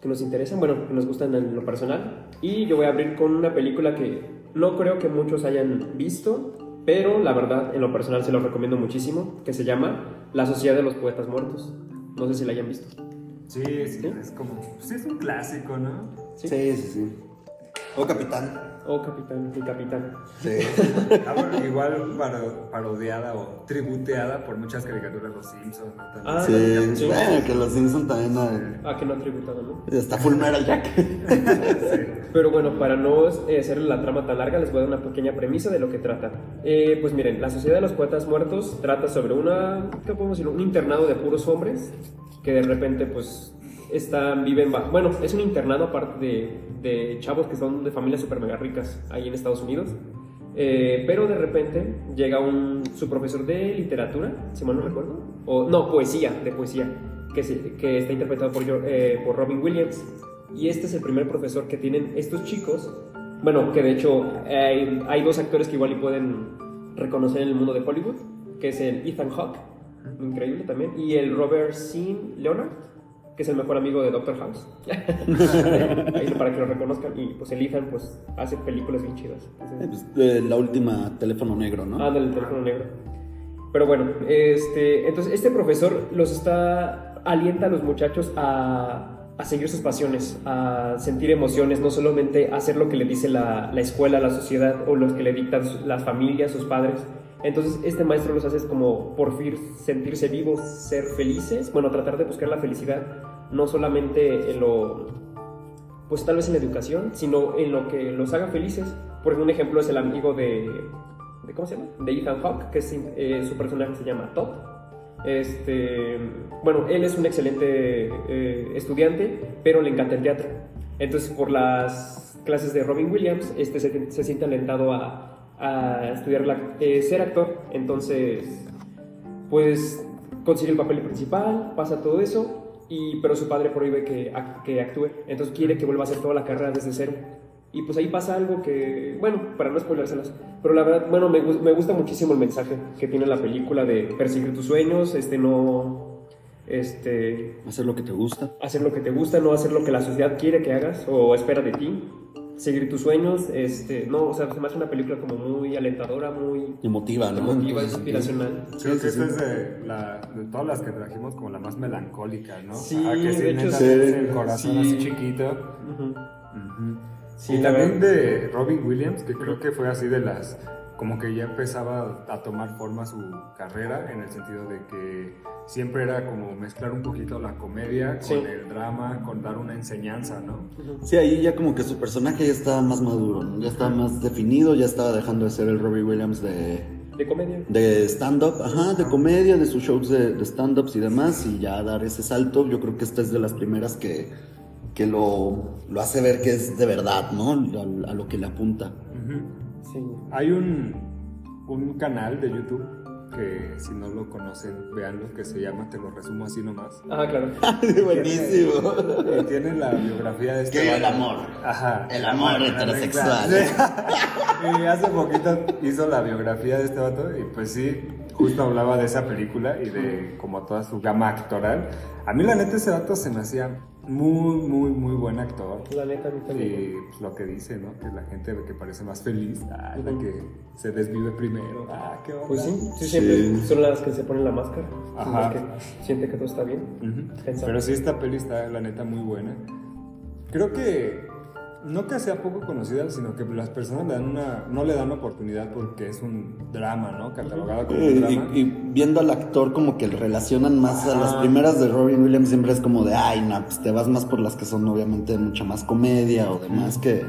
que nos interesan, bueno, que nos gustan en lo personal. Y yo voy a abrir con una película que no creo que muchos hayan visto, pero la verdad, en lo personal se lo recomiendo muchísimo, que se llama La Sociedad de los Poetas Muertos. No sé si la hayan visto. Sí, sí, es como, sí es un clásico, ¿no? Sí, sí, sí. O Capitán. Oh, capitán, mi capitán. Sí. Ah, bueno, igual paro- parodiada o tributeada por muchas caricaturas de los Simpsons. ¿no? También. Ah, Sí, sí. bueno, que los Simpsons también. eh, Ah, que no ha tributado, ¿no? Está Full Metal Jack. Pero bueno, para no eh, hacer la trama tan larga, les voy a dar una pequeña premisa de lo que trata. Eh, pues miren, la Sociedad de los Poetas Muertos trata sobre una, ¿qué podemos decir? Un internado de puros hombres que de repente, pues, están, viven bajo. Bueno, es un internado aparte de, de chavos que son de familias super mega ricas ahí en Estados Unidos. Eh, pero de repente llega un, su profesor de literatura, si mal no recuerdo, o no, poesía, de poesía, que, se- que está interpretado por, eh, por Robin Williams. Y este es el primer profesor que tienen estos chicos. Bueno, que de hecho hay, hay dos actores que igual y pueden reconocer en el mundo de Hollywood, que es el Ethan Hawke, increíble también, y el Robert Sean Leonard, que es el mejor amigo de Doctor House. *laughs* Ahí para que lo reconozcan. Y pues el Ethan pues hace películas bien chidas. Entonces, Pues, eh, la última teléfono negro, ¿no? Ah, del teléfono negro. Pero bueno, este, entonces este profesor los está, alienta a los muchachos a, a seguir sus pasiones, a sentir emociones, no solamente hacer lo que le dice la, la escuela, la sociedad o los que le dictan las familias, sus padres. Entonces este maestro los hace como por fin sentirse vivos, ser felices, bueno, tratar de buscar la felicidad, no solamente en lo, pues tal vez en la educación, sino en lo que los haga felices. Por un ejemplo es el amigo de, de ¿cómo se llama? De Ethan Hawke, que es, eh, su personaje se llama Todd. Este, bueno, él es un excelente eh, estudiante, pero le encanta el teatro. Entonces, por las clases de Robin Williams, este se, se siente alentado a, a estudiar la- eh, ser actor. Entonces, pues consigue el papel principal, pasa todo eso, y, pero su padre prohíbe que, que actúe. Entonces quiere que vuelva a hacer toda la carrera desde cero. Y pues ahí pasa algo que, bueno, para no spoilárselas, pero la verdad, bueno, me, me gusta muchísimo el mensaje que tiene la película de perseguir tus sueños, este no, este, Hacer lo que te gusta. hacer lo que te gusta, no hacer lo que la sociedad quiere que hagas o espera de ti, seguir tus sueños, este, no, o sea, se me hace una película como muy alentadora, muy Emotiva, ¿no? emotiva, Entonces, inspiracional. Creo Sí, que sí, esta sí. es de, la, de todas las que trajimos como la más melancólica, ¿no? Sí, Ajá, que sí, de hecho, el corazón Sí. así chiquito. Ujú. Ujú. Sí, y la también de Robin Williams, que creo que fue así de las, como que ya empezaba a tomar forma su carrera, en el sentido de que siempre era como mezclar un poquito la comedia con Sí. el drama, con dar una enseñanza, ¿no? Sí, ahí ya como que su personaje ya estaba más maduro, ¿no? ya estaba más definido, ya estaba dejando de ser el Robbie Williams de, De comedia. de stand-up, ajá, de comedia, de sus shows de, de stand-ups y demás, y ya dar ese salto, yo creo que esta es de las primeras que, que lo, lo hace ver que es de verdad, ¿no? A, a lo que le apunta. Ujú. Sí. Hay un, un canal de YouTube que si no lo conocen, veanlo, que se llama Te lo resumo así nomás. Ah, claro. *laughs* Buenísimo. Y tiene la biografía de este Que el amor. Ajá. El amor heterosexual. *laughs* Sí. y hace poquito hizo la biografía de este vato y pues sí, justo hablaba de esa película y de como toda su gama actoral. A mí la neta ese vato se me hacía muy, muy, muy buen actor. La neta, a mí también. Y pues, lo que dice, ¿no? Que la gente que parece más feliz, ah, la que se desvive primero, ah, qué onda. Pues sí, sí, Sí. siempre son las que se ponen la máscara. son Ajá. las que siente que todo está bien. Pero sí, esta peli está, la neta, muy buena. Creo que, no que sea poco conocida, sino que las personas le dan una, no le dan oportunidad porque es un drama, ¿no? Catalogada como un Y, drama. y- y viendo al actor como que le relacionan más a las primeras de Robin Williams siempre es como de, ay, no, pues te vas más por las que son obviamente mucha más comedia o demás que...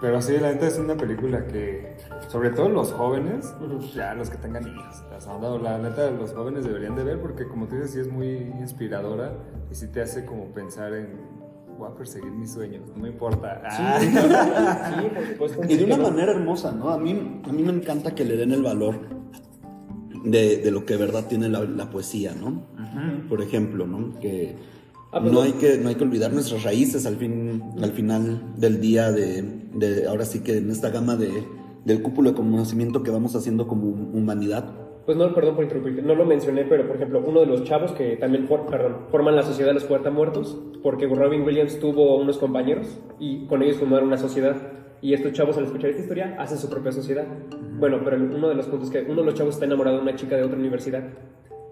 Pero sí, la neta es una película que, sobre todo los jóvenes, Ujú. ya los que tengan hijos, o sea, no, la neta los jóvenes deberían de ver porque como tú dices, sí es muy inspiradora y sí te hace como pensar en, voy a perseguir mis sueños, no me importa. Ah. *laughs* Sí, por supuesto. Y de una manera hermosa, ¿no? A mí, a mí me encanta que le den el valor de, de lo que de verdad tiene la, la poesía, ¿no? Por ejemplo, ¿no? Que Ah, no no. hay que no hay que olvidar nuestras raíces al fin al final del día de, de ahora sí que en esta gama de del cúpulo de conocimiento que vamos haciendo como humanidad. Pues no, perdón por interrumpirte, no lo mencioné, pero por ejemplo, uno de los chavos que también for- perdón, forman la sociedad de los Muertos, porque Robin Williams tuvo unos compañeros y con ellos fundaron una sociedad. Y estos chavos, al escuchar esta historia, hacen su propia sociedad. Bueno, pero uno de los puntos es que uno de los chavos está enamorado de una chica de otra universidad.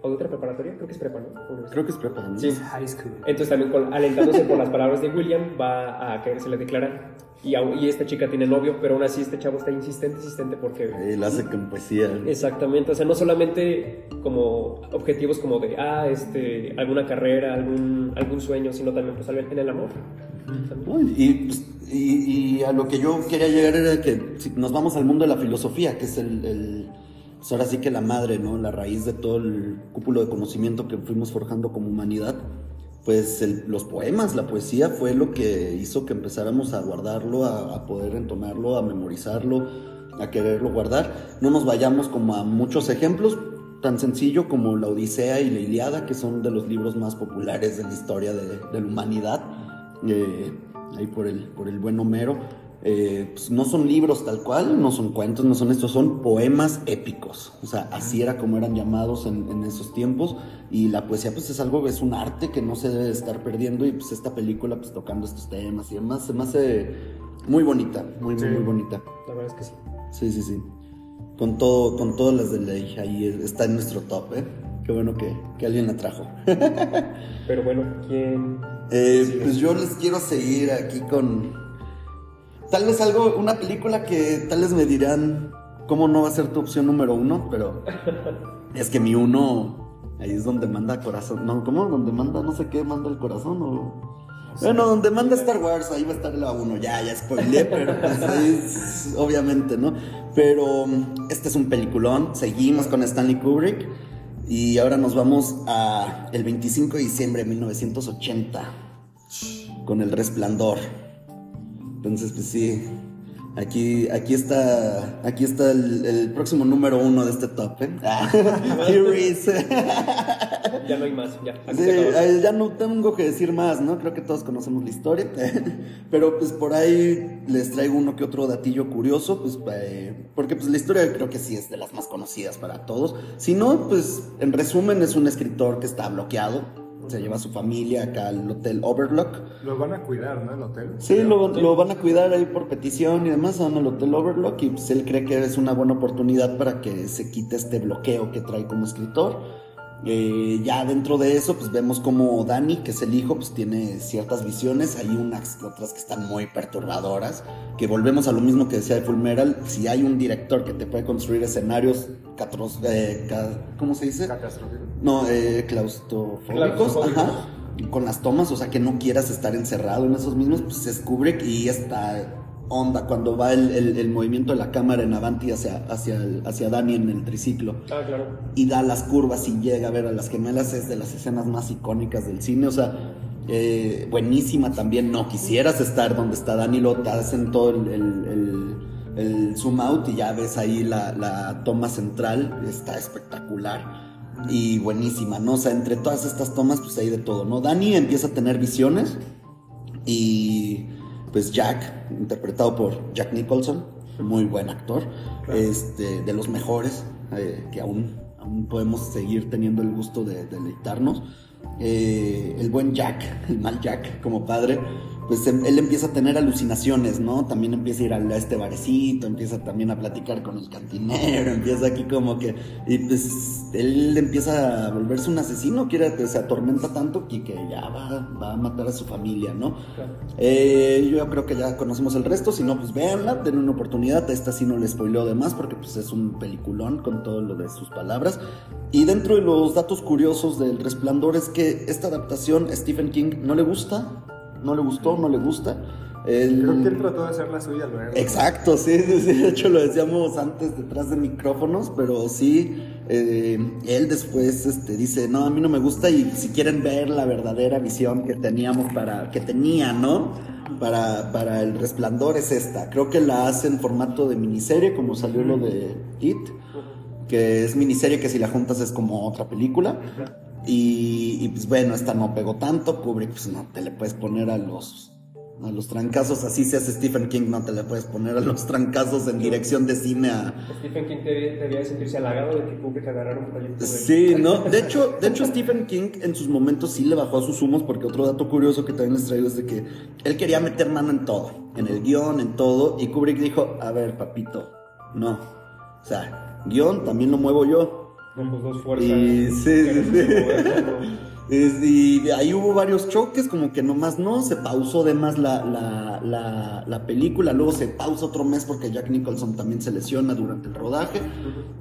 ¿O de otra preparatoria? Creo que es prepa, ¿no? Creo que es prepa. ¿no? Sí. High school. Entonces también con- alentándose por las palabras de William, va a querer se le declarar. Y, y esta chica tiene novio, pero aún así este chavo está insistente, insistente porque... Él hace con poesía. Exactamente, o sea, no solamente como objetivos como de, ah, este, alguna carrera, algún, algún sueño, sino también pues en el amor. Y, pues, y- y a lo que yo quería llegar era que si nos vamos al mundo de la filosofía, que es el, el- pues ahora sí que la madre, ¿no? La raíz de todo el cúpulo de conocimiento que fuimos forjando como humanidad. Pues los poemas, la poesía fue lo que hizo que empezáramos a guardarlo, a, a poder entonarlo, a memorizarlo, a quererlo guardar. No nos vayamos como a muchos ejemplos, tan sencillo como la Odisea y la Iliada, que son de los libros más populares de la historia de, de la humanidad, eh, ahí por el, por el buen Homero. Eh, pues no son libros tal cual, no son cuentos, no son estos, son poemas épicos. O sea, así era como eran llamados en, en esos tiempos. Y la poesía, pues es algo, es un arte que no se debe estar perdiendo. Y pues esta película, pues tocando estos temas y demás, se me hace muy bonita, muy, muy, muy bonita. La verdad es que sí. Sí, sí, sí. Con todo, con todas las de ley, ahí está en nuestro top, ¿eh? Qué bueno que, que alguien la trajo. *laughs* Pero bueno, ¿quién? Eh, pues yo les quiero seguir aquí con. Tal vez algo, una película que tal vez me dirán cómo no va a ser tu opción número uno, pero *laughs* es que mi uno ahí es donde manda corazón. No, ¿cómo? Donde manda no sé qué, manda el corazón o. Bueno, donde manda Star Wars, ahí va a estar la uno, ya, ya spoileé, *laughs* pero pues es- obviamente, ¿no? Pero este es un peliculón, seguimos con Stanley Kubrick y ahora nos vamos a el 25 de diciembre de 1980 con El Resplandor. Entonces, pues sí, aquí, aquí está, aquí está el, el próximo número uno de este top, ¿eh? Ah, *laughs* *laughs* here is. Ya no hay más, ya. Sí, eh, ya no tengo que decir más, ¿no? Creo que todos conocemos la historia. *laughs* Pero pues por ahí les traigo uno que otro datillo curioso, pues eh, porque pues la historia creo que sí es de las más conocidas para todos. Si no, pues en resumen es un escritor que está bloqueado, se lleva a su familia acá al hotel Overlook. Lo van a cuidar, ¿no? El hotel. Sí, lo, lo van a cuidar ahí por petición y demás, van al Hotel Overlook y pues él cree que es una buena oportunidad para que se quite este bloqueo que trae como escritor. Eh, ya dentro de eso, pues vemos como Dani, que es el hijo, pues tiene ciertas visiones, hay unas otras que están muy perturbadoras, que volvemos a lo mismo que decía de Fulmeral, si hay un director que te puede construir escenarios, catros, eh, ca- ¿cómo se dice? No, eh, claustrofóbicos, Claustrofóbicos. ajá. Con las tomas, o sea, que no quieras estar encerrado en esos mismos, pues es Kubrick y esta onda cuando va el, el- el movimiento de la cámara en Avanti hacia, hacia, el- hacia Dani en el triciclo Ah, claro. y da las curvas y llega a ver a las gemelas, es de las escenas más icónicas del cine, o sea, eh, buenísima también, no quisieras estar donde está Dani, lo te hacen todo el, el- el- el zoom out y ya ves ahí la, la toma central, está espectacular y buenísima, ¿no? O sea, entre todas estas tomas, pues hay de todo, ¿no? Dani empieza a tener visiones y pues Jack, interpretado por Jack Nicholson, muy buen actor, este, de los mejores, eh, que aún, aún podemos seguir teniendo el gusto de deleitarnos. Eh, el buen Jack, el mal Jack como padre, pues em- él empieza a tener alucinaciones, ¿no? También empieza a ir a este barecito, empieza también a platicar con el cantinero, *laughs* empieza aquí como que, y pues él empieza a volverse un asesino, quiere, se atormenta tanto que, que ya va, va a matar a su familia, ¿no? claro. Eh, yo creo que ya conocemos el resto, si no, pues véanla, denle una oportunidad. Esta sí no le spoileo de más porque pues es un peliculón con todo lo de sus palabras. Y dentro de los datos curiosos del Resplandor es que esta adaptación Stephen King no le gusta, no le gustó, no le gusta. El- Creo que él trató de hacer la suya. Exacto, sí, sí, sí, de hecho lo decíamos antes detrás de micrófonos, pero sí, eh, él después este, dice, no, a mí no me gusta y si quieren ver la verdadera visión que teníamos para, que tenía, ¿no? Para, para el resplandor es esta, creo que la hace en formato de miniserie, como salió lo de It, que es miniserie que si la juntas es como otra película. Y, y, pues bueno, esta no pegó tanto, Kubrick pues no te le puedes poner a los a los trancazos, así se hace Stephen King, no te le puedes poner a los trancazos en dirección de cine a... Stephen King debía, debía sentirse halagado de que Kubrick agarrara un proyecto de... Sí, ¿no? De hecho, de hecho Stephen King en sus momentos sí le bajó a sus humos porque otro dato curioso que también les traigo es de que él quería meter mano en todo, en el guion, en todo, y Kubrick dijo, a ver, papito, no. O sea, guion también lo muevo yo. No, pues dos fuerzas. Y sí, sí, sí. *laughs* y ahí hubo varios choques, como que nomás no, se pausó de más la, la, la, la película, luego se pausa otro mes porque Jack Nicholson también se lesiona durante el rodaje,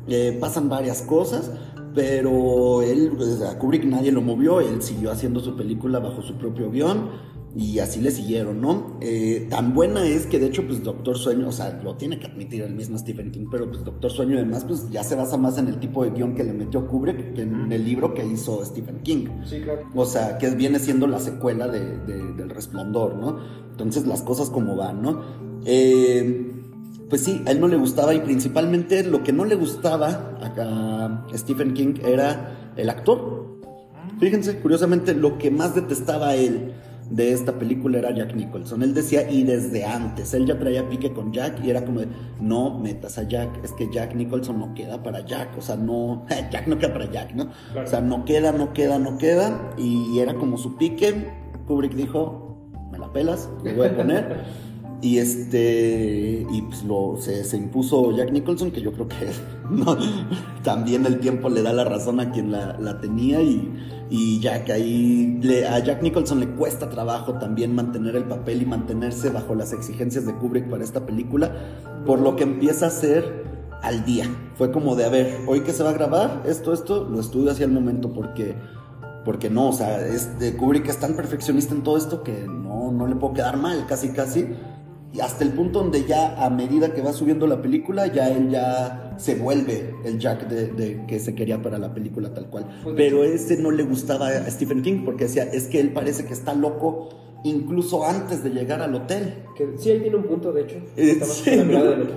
Eh, pasan varias cosas, pero él, pues, a Kubrick nadie lo movió, él siguió haciendo su película bajo su propio guion. Y así le siguieron, ¿no? Eh, tan buena es que de hecho, pues Doctor Sueño, o sea, lo tiene que admitir el mismo Stephen King, pero pues Doctor Sueño además, pues ya se basa más en el tipo de guion que le metió Kubrick que en el libro que hizo Stephen King. Sí, claro. O sea, que viene siendo la secuela de, de- del Resplandor, ¿no? Entonces las cosas como van, ¿no? Eh, pues sí, a él no le gustaba y principalmente lo que no le gustaba a, a Stephen King era el actor. Fíjense, curiosamente, lo que más detestaba a él de esta película era Jack Nicholson. Él decía, y desde antes, él ya traía pique con Jack y era como no metas a Jack, es que Jack Nicholson no queda para Jack, o sea, no, *laughs* Jack no queda para Jack, ¿no? O sea, no queda, no queda, no queda, y era como su pique. Kubrick dijo, me la pelas, le voy a poner. *laughs* Y este, y pues se, se impuso Jack Nicholson, que yo creo que *laughs* también el tiempo le da la razón a quien la, tenía y, y Jack ahí, a Jack Nicholson le cuesta trabajo también mantener el papel y mantenerse bajo las exigencias de Kubrick para esta película, por lo que empieza a ser al día. Fue como de, a ver, hoy que se va a grabar, esto, esto, lo estudio hacia el momento porque... Porque no, o sea, este, Kubrick es tan perfeccionista en todo esto que no, no le puedo quedar mal, casi casi. Hasta el punto donde ya a medida que va subiendo la película, ya él ya se vuelve el Jack de, de- que se quería para la película tal cual. Pues, Pero ese no le gustaba a Stephen King porque decía, es que él parece que está loco incluso antes de llegar al hotel. Que, sí, ahí tiene un punto, de hecho. Eh, sí.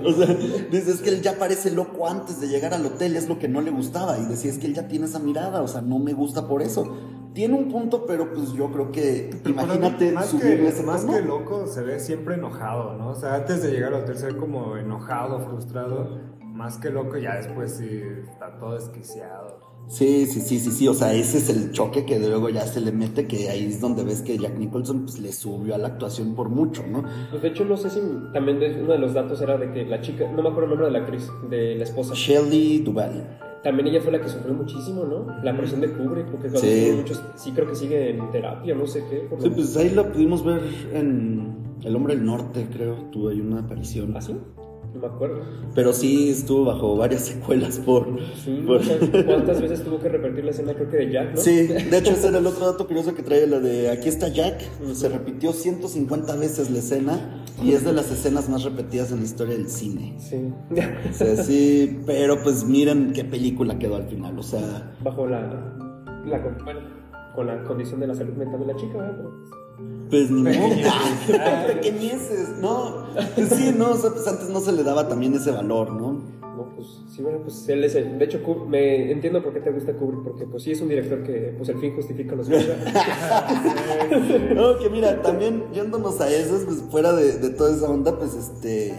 O sea, dice, es que él ya parece loco antes de llegar al hotel, es lo que no le gustaba. Y decía, es que él ya tiene esa mirada, o sea, no me gusta por eso. Tiene un punto, pero pues yo creo que, imagínate más subirle que, ese más tono. que loco, se ve siempre enojado, ¿no? O sea, antes de llegar al hotel se ve como enojado, frustrado. Más que loco, ya después sí está todo desquiciado. Sí, sí, sí, sí, sí, o sea, ese es el choque que luego ya se le mete, que ahí es donde ves que Jack Nicholson pues, le subió a la actuación por mucho, ¿no? Pues de hecho, no sé si también de- uno de los datos era de que la chica, no me acuerdo el nombre de la actriz, de la esposa. Shelley Duvall. También ella fue la que sufrió muchísimo, ¿no? La presión de Kubrick, porque cuando Sí. muchos, sí creo que sigue en terapia, no sé qué. por Sí, pues ahí la pudimos ver en El Hombre del Norte, creo, tuvo ahí una aparición. ¿Ah, sí? No me acuerdo. Pero sí estuvo bajo varias secuelas por... Sí, por- *laughs* ¿cuántas veces tuvo que repetir la escena, creo que de Jack, no? Sí, de hecho ese era el otro dato curioso que trae la de aquí está Jack, se repitió 150 veces la escena y es de las escenas más repetidas en la historia del cine. Sí. *laughs* O sea, sí, pero pues miren qué película quedó al final, o sea, Bajo la, bueno, con la condición de la salud mental de la chica, ¿verdad? Pero, pues ni modo. Pequeñeces. *laughs* Pequeñeces, no, pues sí, no, o sea, pues antes no se le daba también ese valor, ¿no? Pues sí, bueno, pues él es el. De hecho, me entiendo por qué te gusta Kubrick, porque pues sí es un director que, pues el fin justifica los medios. *laughs* No, que mira, también yéndonos a eso, pues fuera de toda esa onda, pues este.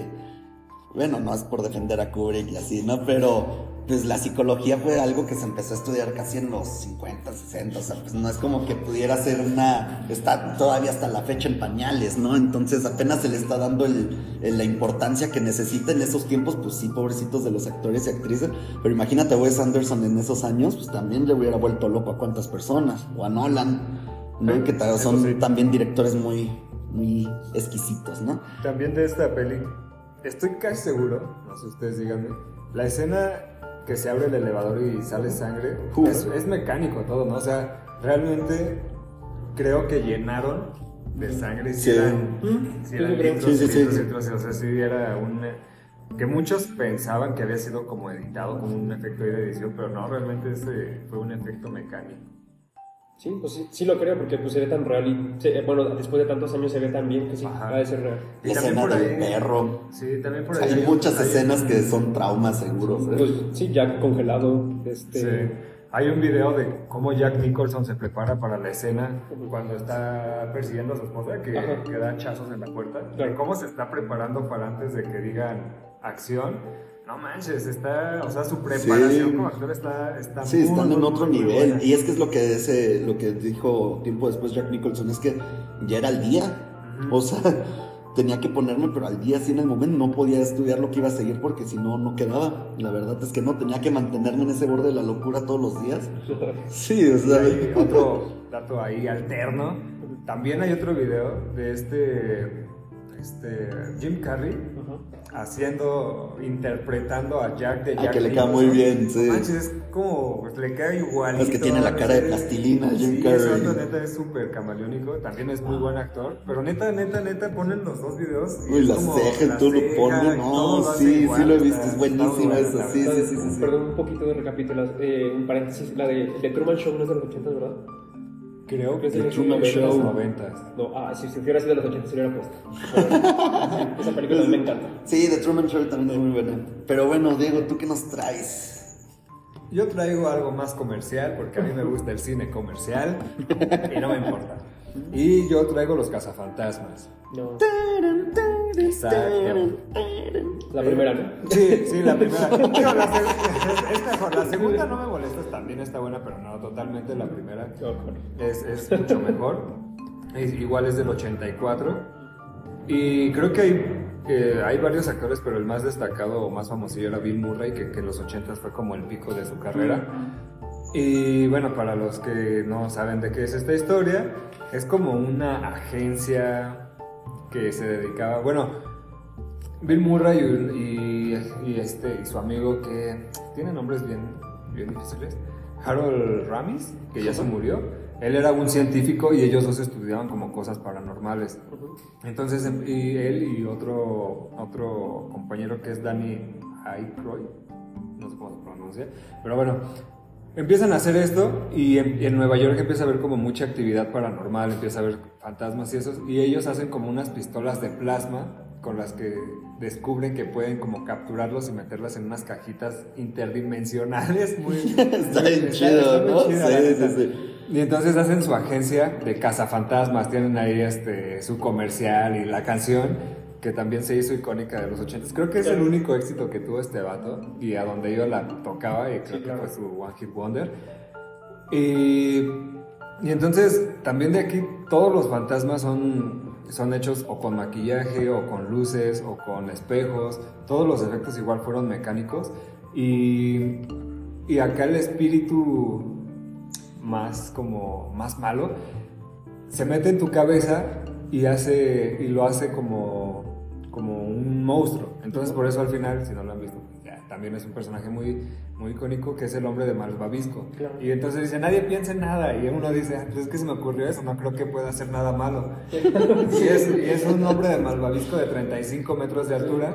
Bueno, no es por defender a Kubrick y así, ¿no? Pero pues la psicología fue algo que se empezó a estudiar casi en los 50, 60, o sea, pues no es como que pudiera ser una, está todavía hasta la fecha en pañales, ¿no? Entonces apenas se le está dando el, el- la importancia que necesita en esos tiempos, pues sí, pobrecitos de los actores y actrices, pero imagínate a Wes Anderson en esos años, pues también le hubiera vuelto loco a cuántas personas, o a Nolan, ¿no? Que ta- Eso son sí. también directores muy, muy exquisitos, ¿no? También de esta peli, estoy casi seguro, no sé ustedes díganme, la escena que se abre el elevador y sale sangre, es, es mecánico todo, ¿no? O sea, realmente creo que llenaron de sangre y si Sí. eran, si Sí, eran sí, litros, Sí, sí, sí. litros, litros, o sea, sí era un... Que muchos pensaban que había sido como editado, como un efecto de edición, pero no, realmente ese fue un efecto mecánico. Sí, pues sí, sí lo creo, porque pues se ve tan real y, se- bueno, después de tantos años se ve tan bien que sí, Ajá. ha de ser real. Y escena por del perro. Sí, también por ahí Hay muchas hay- escenas que son traumas seguros. ¿eh? Pues sí, Jack congelado, este... Sí. Hay un video de cómo Jack Nicholson se prepara para la escena cuando está persiguiendo a su esposa, que, que da hachazos en la puerta. Claro. De cómo se está preparando para antes de que digan acción. No manches, está, o sea, su preparación Sí. como actor está, está Sí, muy, están muy, en otro muy nivel. buena. Y es que es lo que ese, lo que dijo tiempo después Jack Nicholson, es que ya era el día. O sea, tenía que ponerme, pero al día sí en el momento no podía estudiar lo que iba a seguir porque si no, no quedaba. La verdad es que no, tenía que mantenerme en ese borde de la locura todos los días. Sí, o sea. Hay *laughs* otro dato ahí alterno. También hay otro video de este, este Jim Carrey haciendo, interpretando a Jack de Ah, Jack que le queda Nicholson. muy bien, sí. Manches, es como, pues, le queda igual. Es que tiene la cara de plastilina, Jim sí, Carrey. vato neta es súper camaleónico, también es muy buen actor, pero neta, neta, neta, ponen los dos videos. y Uy, las como cejas, tú lo pones, no, sí, igual, sí lo he visto, es buenísimo eso, la sí, sí, sí, sí, sí. Perdón, un poquito de recapitulación. Eh, un paréntesis, la de, de Truman Show no es de los 80, ¿verdad? Creo que es de Truman los Show. 90. No, ah, si, si hubiera sido de los 80 se hubiera puesto. Esa película me encanta. Sí, The Truman Show también es muy buena. Pero bueno, Diego, ¿tú qué nos traes? Yo traigo algo más comercial porque a mí me gusta el cine comercial y no me importa. Y yo traigo los cazafantasmas. No, Exacto. la primera, ¿no? Sí, sí, la primera. *laughs* Digo, la, seg- es mejor. La segunda no me molesta, también está buena, pero no, totalmente la primera es, es mucho mejor. Es- igual es del 84. Y creo que hay, eh, hay varios actores, pero el más destacado o más famosillo era Bill Murray, que, que en los 80 fue como el pico de su carrera. Y bueno, para los que no saben de qué es esta historia, es como una agencia que se dedicaba, bueno, Bill Murray y, y- y este, y su amigo que tiene nombres bien, bien difíciles, Harold Ramis, que ya se murió, él era un científico y ellos dos estudiaban como cosas paranormales. Entonces, em- y él y otro, otro compañero que es Danny Aykroyd, no sé cómo se pronuncia, pero bueno, empiezan a hacer esto y en, Nueva York empieza a haber como mucha actividad paranormal, empieza a haber fantasmas y esos, y ellos hacen como unas pistolas de plasma con las que descubren que pueden como capturarlos y meterlas en unas cajitas interdimensionales muy *laughs* Está bien chido, ¿no? Sí, sí, sí. Y entonces hacen su agencia de cazafantasmas, tienen ahí este, su comercial y la canción que también se hizo icónica de los 80. Creo que es el único éxito que tuvo este vato y a donde iba la tocaba y creo que fue su One Hit Wonder. Y, y entonces también de aquí todos los fantasmas son, son hechos o con maquillaje o con luces o con espejos. Todos los efectos igual fueron mecánicos y, y acá el espíritu más como más malo se mete en tu cabeza y hace y lo hace como como un monstruo. Entonces por eso al final si no lo han visto pues ya, también es un personaje muy muy icónico que es el hombre de Claro. y entonces dice nadie piensa en nada y uno dice "Ah, pues es que se me ocurrió eso no creo que pueda hacer nada malo y *laughs* es, y es un hombre de Malvavisco de 35 metros de altura.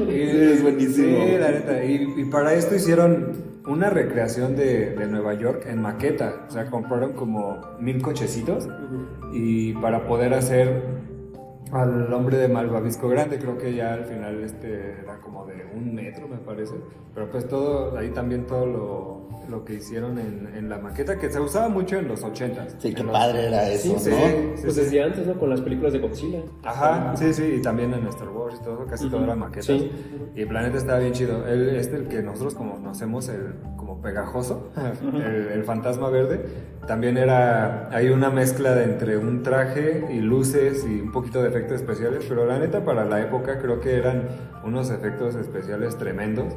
Y, es buenísimo. Sí, la neta. Y, y para esto hicieron una recreación de, de Nueva York en maqueta. O sea, compraron como mil cochecitos. Y para poder hacer al hombre de Malvavisco grande, creo que ya al final este era como de un metro, me parece. Pero pues todo, ahí también todo lo, lo que hicieron en, en la maqueta, que se usaba mucho en los ochentas. Sí, qué los- padre era eso, Sí, ¿no? sí, Pues sí. desde antes, ¿no? Con las películas de Godzilla. Ajá, sí, sí, y también en Star Wars y todo, casi todo era maquetas. Sí. Y Planeta estaba bien chido. El, este, el que nosotros como conocemos, el pegajoso, el, el fantasma verde, también era, hay una mezcla de entre un traje y luces y un poquito de efectos especiales, pero la neta para la época creo que eran unos efectos especiales tremendos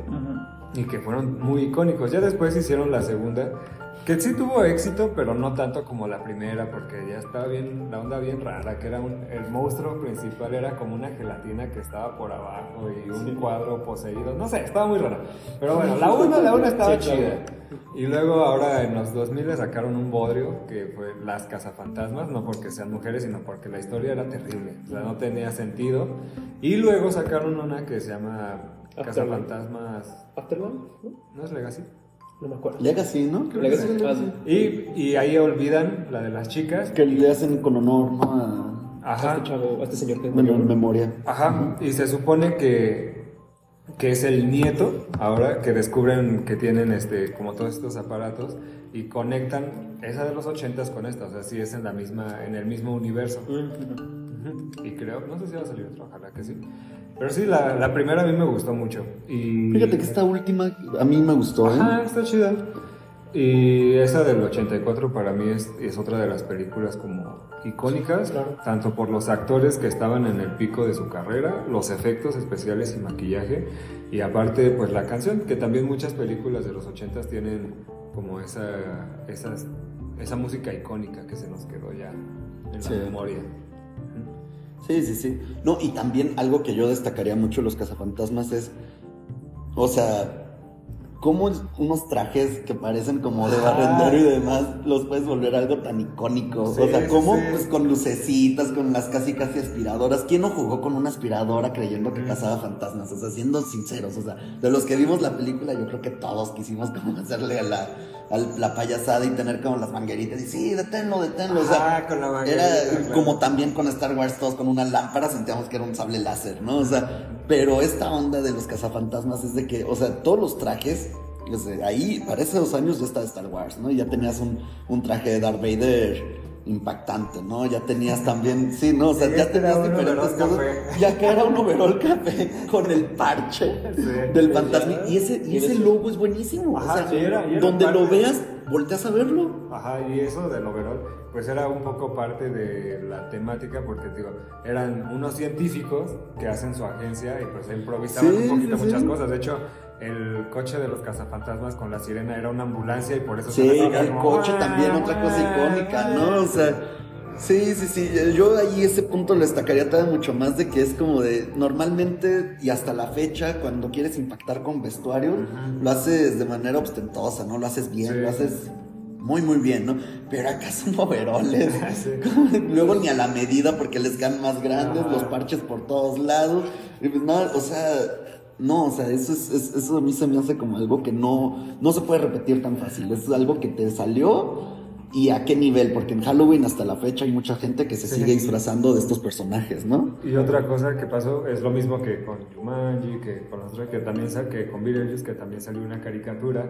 y que fueron muy icónicos. Ya después hicieron la segunda, que sí tuvo éxito, pero no tanto como la primera, porque ya estaba bien, la onda bien rara, que era un, el monstruo principal era como una gelatina que estaba por abajo y un cuadro poseído, no sé, estaba muy raro. Pero bueno, la una, la una estaba Sí, claro. chida. Y luego ahora en los 2000 le sacaron un bodrio que fue Las Cazafantasmas, no porque sean mujeres, sino porque la historia era terrible, o sea, no tenía sentido. Y luego sacaron una que se llama. Cazafantasmas, ¿Afterlife? ¿No? ¿no es Legacy? No me acuerdo. Legacy, ¿no? Legacy. Ah, Legacy. sí. Y, y ahí olvidan la de las chicas. Que le hacen con honor, ¿no? A, A Ajá. este chavo, a este señor que en memoria. Ajá. Y se supone que, que es el nieto, ahora que descubren que tienen este, como todos estos aparatos y conectan esa de los ochentas con esta. O sea, sí es en la misma, en el mismo universo. Y creo, no sé si va a salir otra, ojalá que sí. Pero sí, la, la primera a mí me gustó mucho. Y... Fíjate que esta última a mí me gustó, ¿eh? Ajá, está chida. Y esa del 84 para mí es, es otra de las películas como icónicas, Claro. tanto por los actores que estaban en el pico de su carrera, los efectos especiales y maquillaje, y aparte pues la canción, que también muchas películas de los 80 tienen como esa, esas- esa música icónica que se nos quedó ya en Sí. la memoria. Sí, sí, sí. No, y también algo que yo destacaría mucho los cazafantasmas es, o sea, cómo unos trajes que parecen como de barrendero y demás los puedes volver algo tan icónico. Sí, o sea, cómo sí. pues con lucecitas, con las casi casi aspiradoras. ¿Quién no jugó con una aspiradora creyendo que cazaba fantasmas? O sea, siendo sinceros, o sea, de los que vimos la película, yo creo que todos quisimos *laughs* como hacerle a la, a la payasada y tener como las mangueritas y sí, deténlo, deténlo. O sea, con la manguerita, era claro. como también con Star Wars, todos con una lámpara sentíamos que era un sable láser, ¿no? O sea, pero esta onda de los cazafantasmas es de que, o sea, todos los trajes, sea, ahí, para esos años ya estaba Star Wars, ¿no? Y ya tenías un, un traje de Darth Vader impactante, ¿no? Ya tenías también, sí, ¿no? O sea, Sí, ya este tenías diferentes overol cosas. café. Ya que era un overol café con el parche Sí. del fantasma. Y ese, y ese logo es buenísimo. Ajá, o sea, sí, era- y era donde lo veas, volteas a verlo. Ajá, y eso del overall, pues era un poco parte de la temática, porque digo, eran unos científicos que hacen su agencia y pues improvisaban un poquito muchas cosas. De hecho, el coche de los cazafantasmas con la sirena era una ambulancia y por eso Sí, se el como, coche "Ah, también, otra cosa ah, icónica, ah". ¿no? O sea, sí, sí, sí. Yo ahí ese punto lo destacaría todavía mucho más de que es como de, normalmente y hasta la fecha, cuando quieres impactar con vestuario, lo haces de manera ostentosa, ¿no? Lo haces bien, Sí. lo haces muy, muy bien, ¿no? Pero acá son overoles. *laughs* Sí. Luego ni a la medida porque les quedan más grandes, los parches por todos lados. Y pues no, o sea, no, o sea, eso, es, es- eso a mí se me hace como algo que no, no se puede repetir tan fácil. Es algo que te salió y a qué nivel, porque en Halloween hasta la fecha hay mucha gente que se Sí. sigue disfrazando de estos personajes, ¿no? Y otra cosa que pasó es lo mismo que con Jumanji, que con otros, que también que con Beetlejuice, que también salió una caricatura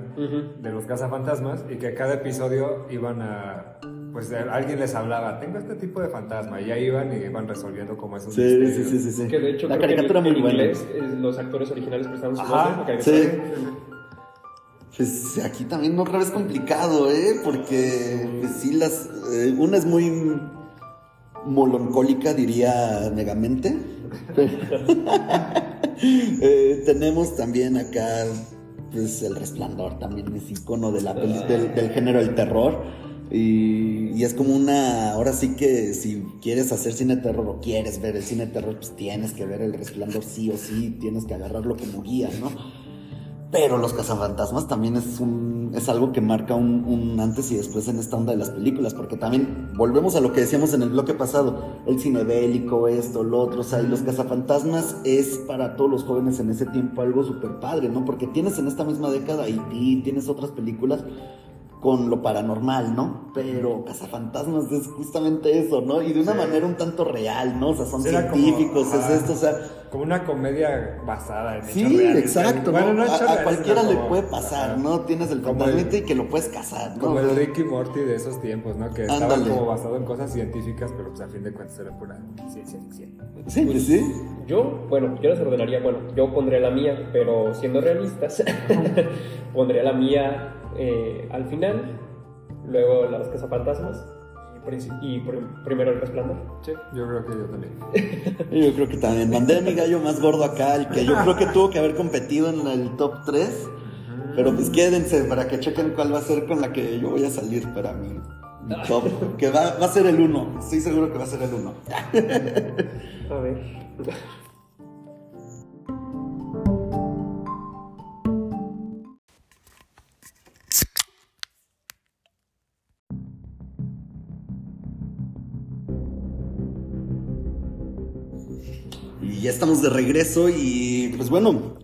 de los cazafantasmas y que cada episodio iban a pues alguien les hablaba, tengo este tipo de fantasma y ahí iban y iban resolviendo como esos Sí, misterios. sí, sí, sí, sí. Que de hecho, la creo que caricatura en, muy en buena. inglés eh, los actores originales prestaron su voz Ajá, sí. caricatura. Pues aquí también otra vez complicado, ¿eh? Porque pues, sí, las, eh, una es muy moloncólica, diría Megamente. *laughs* Eh, tenemos también acá, pues el resplandor también es icono de la peli- del, del género del terror. Y, y es como una, ahora sí que si quieres hacer cine de terror o quieres ver el cine de terror, pues tienes que ver el resplandor sí o sí, tienes que agarrarlo como guía, ¿no? Pero los cazafantasmas también es un es algo que marca un, un antes y después en esta onda de las películas, porque también volvemos a lo que decíamos en el bloque pasado, el cine bélico, esto, lo otro, o sea, y los cazafantasmas es para todos los jóvenes en ese tiempo algo súper padre, ¿no? Porque tienes en esta misma década y tienes otras películas con lo paranormal, ¿no? Pero cazafantasmas es justamente eso, ¿no? Y de una Sí. manera un tanto real, ¿no? O sea, son Era como- científicos, ajá. es esto, o sea, Como una comedia basada en Sí, hechos reales. exacto. Bueno, ¿no? no a, a cualquiera le como- puede pasar, ajá. ¿no? Tienes el fantasmita y que lo puedes cazar, ¿no? Como el Ricky Morty de esos tiempos, ¿no? Que estaba Ándale. como basado en cosas científicas, pero pues a fin de cuentas era pura ciencia ficción. Sí, pues sí. Yo, bueno, yo les ordenaría, bueno, yo pondría la mía, pero siendo realistas, *laughs* pondría la mía eh, al final, luego las cazafantasmas y, primero el resplandor. Sí, yo creo que yo también. *laughs* Yo creo que también. Mandé a mi gallo más gordo acá, el que yo creo que tuvo que haber competido en el top 3. Pero pues quédense para que chequen cuál va a ser con la que yo voy a salir para mi, mi *laughs* top. Que va, va a ser el 1. Estoy seguro que va a ser el 1. A ver. *laughs* ya estamos de regreso y pues bueno,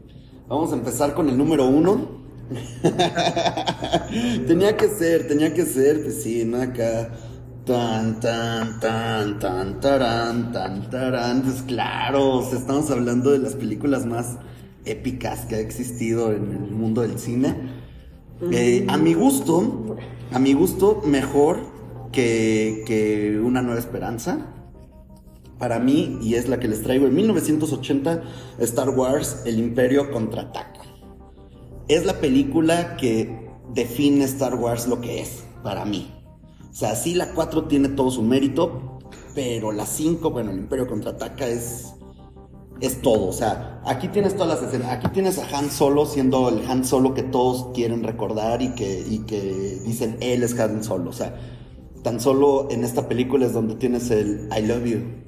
vamos a empezar con el número uno. *laughs* tenía que ser, tenía que ser, pues sí, ¿no? Acá. Tan, tan, tan, tan, tarán, tan, tarán. Pues claro, estamos hablando de las películas más épicas que ha existido en el mundo del cine. Eh, a mi gusto, a mi gusto, mejor que, que Una Nueva Esperanza para mí, y es la que les traigo, en 1980, Star Wars, El Imperio contraataca. Es la película que define Star Wars lo que es, para mí. O sea, sí, la 4 tiene todo su mérito, pero la 5, bueno, el Imperio contraataca es es todo. O sea, aquí tienes todas las escenas. Aquí tienes a Han Solo siendo el Han Solo que todos quieren recordar y que, y que dicen él es Han Solo. O sea, tan solo en esta película es donde tienes el I love you.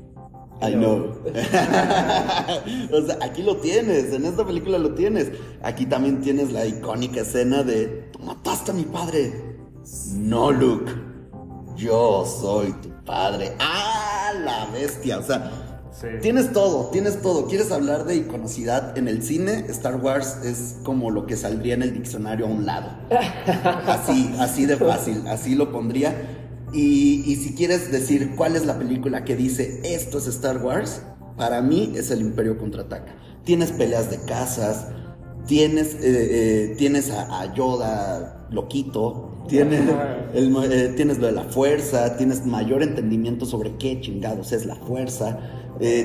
I know. *laughs* o sea, aquí lo tienes, en esta película lo tienes. Aquí también tienes la icónica escena de, tú mataste a mi padre. No, Luke. Yo soy tu padre. ¡Ah, la bestia! O sea, Tienes todo, tienes todo. ¿Quieres hablar de iconocidad en el cine? Star Wars es como lo que saldría en el diccionario a un lado. Así, así de fácil, así lo pondría. Y, y si quieres decir cuál es la película que dice esto es Star Wars, para mí es el Imperio contraataca. Tienes peleas de casas, tienes, eh, eh, tienes a, Yoda loquito, tienes, el, eh, tienes lo de la fuerza, tienes mayor entendimiento sobre qué chingados es la fuerza.